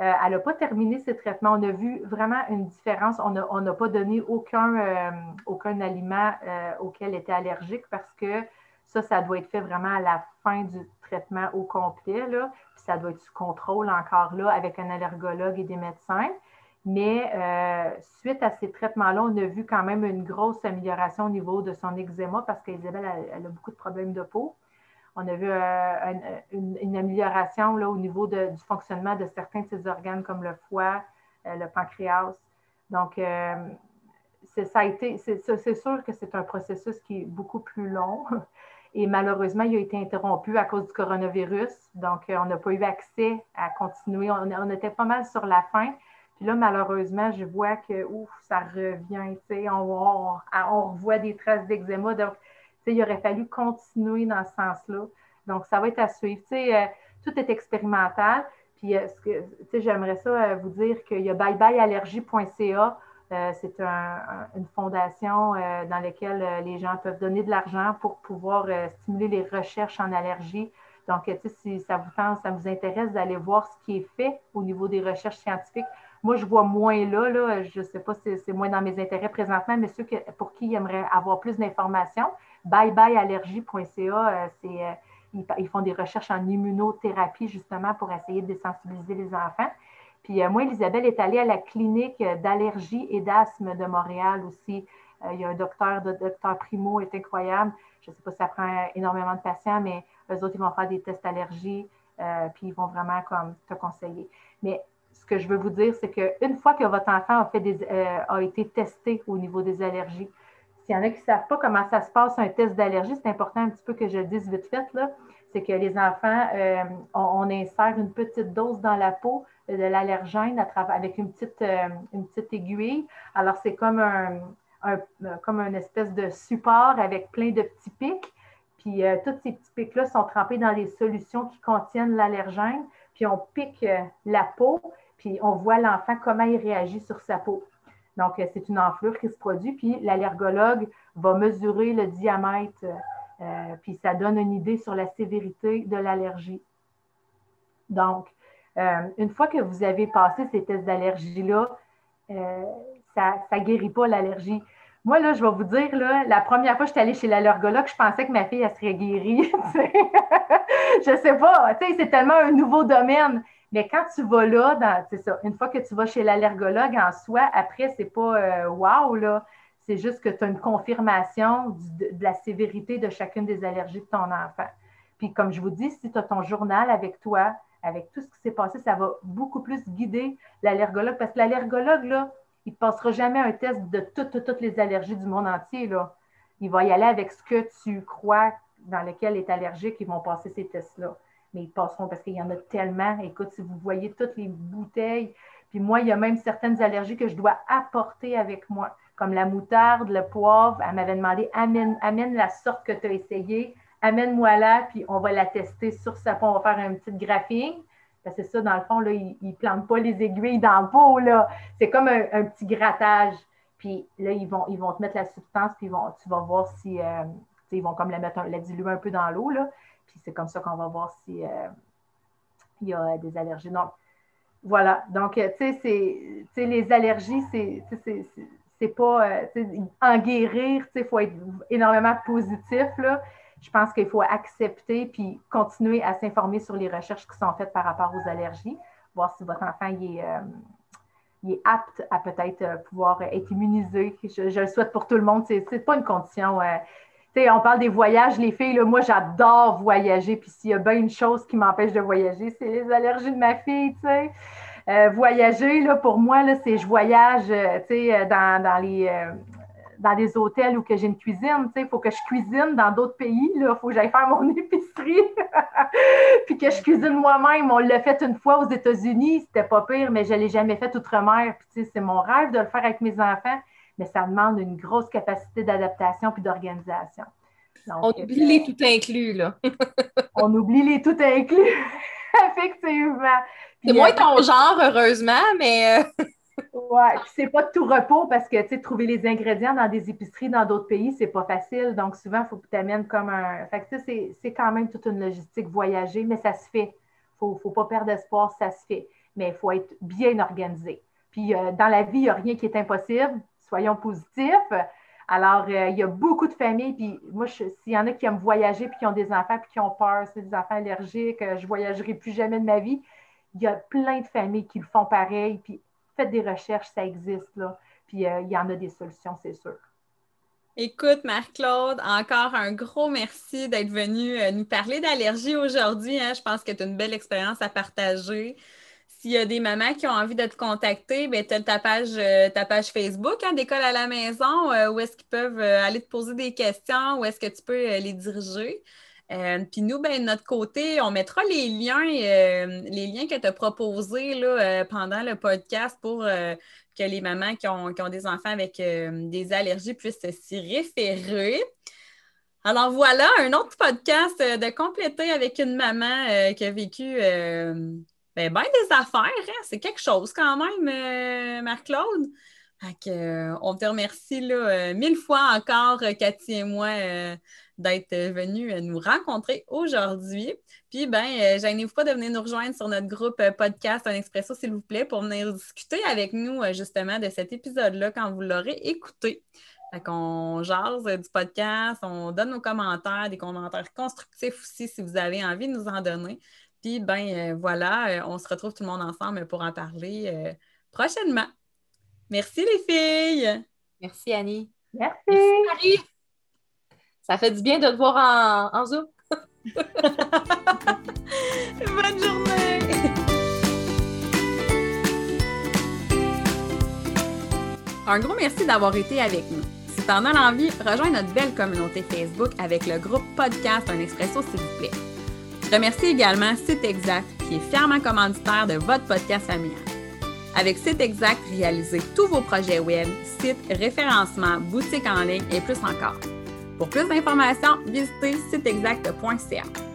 Euh, elle n'a pas terminé ses traitements. On a vu vraiment une différence. On n'a pas donné aucun, aucun aliment auquel elle était allergique parce que ça, ça doit être fait vraiment à la fin du traitement au complet. Puis ça doit être sous contrôle encore là avec un allergologue et des médecins. Mais euh, suite à ces traitements-là, on a vu quand même une grosse amélioration au niveau de son eczéma parce qu'Isabelle, elle, a beaucoup de problèmes de peau. On a vu euh, une, amélioration là, au niveau du fonctionnement de certains de ses organes comme le foie, euh, le pancréas. Donc, ça a été, c'est sûr que c'est un processus qui est beaucoup plus long. Et malheureusement, il a été interrompu à cause du coronavirus. Donc, on n'a pas eu accès à continuer. on, était pas mal sur la fin. Puis là, malheureusement, je vois que ouf, ça revient, sais, on, on, revoit des traces d'eczéma. Donc, il aurait fallu continuer dans ce sens-là. Donc, ça va être à suivre. Euh, tout est expérimental. Puis, euh, ce que, j'aimerais ça euh, vous dire qu'il y a byeByeAllergie.ca. c'est une fondation dans laquelle les gens peuvent donner de l'argent pour pouvoir stimuler les recherches en allergie. Donc, si ça vous ça vous intéresse d'aller voir ce qui est fait au niveau des recherches scientifiques, moi, je vois moins là, là je ne sais pas si c'est moins dans mes intérêts présentement, mais ceux pour qui aimeraient avoir plus d'informations, byeByeAllergie.ca, euh, c'est, euh, ils, font des recherches en immunothérapie justement pour essayer de sensibiliser les enfants. Puis euh, moi, Elisabeth est allée à la clinique d'allergie et d'asthme de Montréal aussi. il y a un docteur, le docteur Primo est incroyable. Je ne sais pas si ça prend énormément de patients, mais eux autres, ils vont faire des tests d'allergie, puis ils vont vraiment comme te conseiller. Mais que je veux vous dire, c'est qu'une fois que votre enfant a, fait des, euh, a été testé au niveau des allergies, s'il y en a qui ne savent pas comment ça se passe, un test d'allergie, c'est important un petit peu que je le dise vite fait, c'est que les enfants, euh, on, insère une petite dose dans la peau de l'allergène avec une petite, euh, une petite aiguille. Alors, c'est comme un, comme une espèce de support avec plein de petits pics. Puis, tous ces petits pics-là sont trempés dans les solutions qui contiennent l'allergène. puis on pique la peau, puis on voit l'enfant comment il réagit sur sa peau. Donc, euh, c'est une enflure qui se produit, puis l'allergologue va mesurer le diamètre, puis ça donne une idée sur la sévérité de l'allergie. Donc, une fois que vous avez passé ces tests d'allergie-là, ça ne guérit pas l'allergie. Moi, là, je vais vous dire, la première fois que j'étais allée chez l'allergologue, je pensais que ma fille, elle serait guérie. je sais pas, c'est tellement un nouveau domaine. Mais quand tu vas là, c'est ça, une fois que tu vas chez l'allergologue en soi, après, c'est pas euh, wow. C'est juste que tu as une confirmation de, la sévérité de chacune des allergies de ton enfant. Puis, comme je vous dis, si tu as ton journal avec toi, avec tout ce qui s'est passé, ça va beaucoup plus guider l'allergologue. Parce que l'allergologue, là, il ne passera jamais un test de toutes, toutes, les allergies du monde entier. Il va y aller avec ce que tu crois dans lequel est allergique, ils vont passer ces tests-là. Mais ils passeront parce qu'il y en a tellement. Écoute, si vous voyez toutes les bouteilles, puis moi, il y a même certaines allergies que je dois apporter avec moi, comme la moutarde, le poivre. Elle m'avait demandé amène, amène la sorte que tu as essayée, amène-moi là, puis on va la tester sur sa peau. On va faire un petit graphing c'est ça, dans le fond, là, ils ne plantent pas les aiguilles dans le pot. C'est comme un, petit grattage. Puis là, ils vont, ils vont te mettre la substance, puis tu vas voir si. Euh, ils vont comme la, mettre la diluer un peu dans l'eau. Puis c'est comme ça qu'on va voir si euh, il y a des allergies. Donc, voilà. Donc, euh, tu sais, les allergies, c'est pas. en guérir, il faut être énormément positif. Là je pense qu'il faut accepter puis continuer à s'informer sur les recherches qui sont faites par rapport aux allergies, voir si votre enfant est, euh, est apte à peut-être euh, pouvoir être immunisé. Je, le souhaite pour tout le monde. Ce n'est pas une condition. Euh, on parle des voyages, les filles, moi j'adore voyager. Puis s'il y a bien une chose qui m'empêche de voyager, c'est les allergies de ma fille. voyager, là, pour moi, c'est je voyage dans, dans les dans des hôtels où j'ai une cuisine, il faut que je cuisine dans d'autres pays, il faut que j'aille faire mon épicerie, puis que je cuisine moi-même. On l'a fait une fois aux États-Unis, c'était pas pire, mais je ne l'ai jamais fait outre-mer. c'est mon rêve de le faire avec mes enfants, mais ça demande une grosse capacité d'adaptation puis d'organisation. on oublie les tout inclus, là. on oublie les tout inclus, effectivement. C'est moins ton genre, heureusement, mais... Euh, oui, puis c'est pas de tout repos parce que, tu sais, trouver les ingrédients dans des épiceries dans d'autres pays, c'est pas facile. Donc, souvent, il faut que tu t'amènes comme un. Fait que, tu c'est quand même toute une logistique voyager, mais ça se fait. Il ne faut pas perdre espoir, ça se fait. Mais il faut être bien organisé. Puis, euh, dans la vie, il n'y a rien qui est impossible. Soyons positifs. Alors, euh, il y a beaucoup de familles, puis moi, s'il y en a qui aiment voyager, puis qui ont des enfants, puis qui ont peur, c'est des enfants allergiques, euh, je ne voyagerai plus jamais de ma vie, il y a plein de familles qui le font pareil, puis faites des recherches, ça existe, là. Puis euh, il y en a des solutions, c'est sûr. Écoute, Marc-Claude, encore un gros merci d'être venu nous parler d'allergie aujourd'hui. Hein. Je pense que tu as une belle expérience à partager. S'il y a des mamans qui ont envie de te contacter, ben, tu as ta page, euh, ta page Facebook hein, d'école à la maison, où est-ce qu'ils peuvent aller te poser des questions, où est-ce que tu peux les diriger. Euh, puis nous, ben, de notre côté, on mettra les liens, euh, les liens que tu as proposés là, euh, pendant le podcast pour que les mamans qui ont, des enfants avec des allergies puissent s'y référer. Alors voilà, un autre podcast de compléter avec une maman qui a vécu ben, des affaires. Hein. C'est quelque chose quand même, Marc-Claude. on te remercie là, mille fois encore, Cathy et moi d'être venu euh, nous rencontrer aujourd'hui. Puis, ben, euh, gênez-vous pas de venir nous rejoindre sur notre groupe euh, podcast Un Expresso, s'il vous plaît, pour venir discuter avec nous justement de cet épisode-là quand vous l'aurez écouté. Fait qu'on jase du podcast, on donne nos commentaires, des commentaires constructifs aussi si vous avez envie de nous en donner. Puis, ben voilà, on se retrouve tout le monde ensemble pour en parler prochainement. Merci les filles. Merci Annie. Merci. Merci ça fait du bien de te voir en, en Zoom. Bonne journée! Un gros merci d'avoir été avec nous. Si tu en as l'envie, rejoins notre belle communauté Facebook avec le groupe Podcast Un Expresso, s'il vous plaît. Je remercie également Site Exact, qui est fièrement commanditaire de votre podcast familial. Avec Site Exact, réalisez tous vos projets web, sites, référencement, boutiques en ligne et plus encore. Pour plus d'informations, visitez siteexact.ca.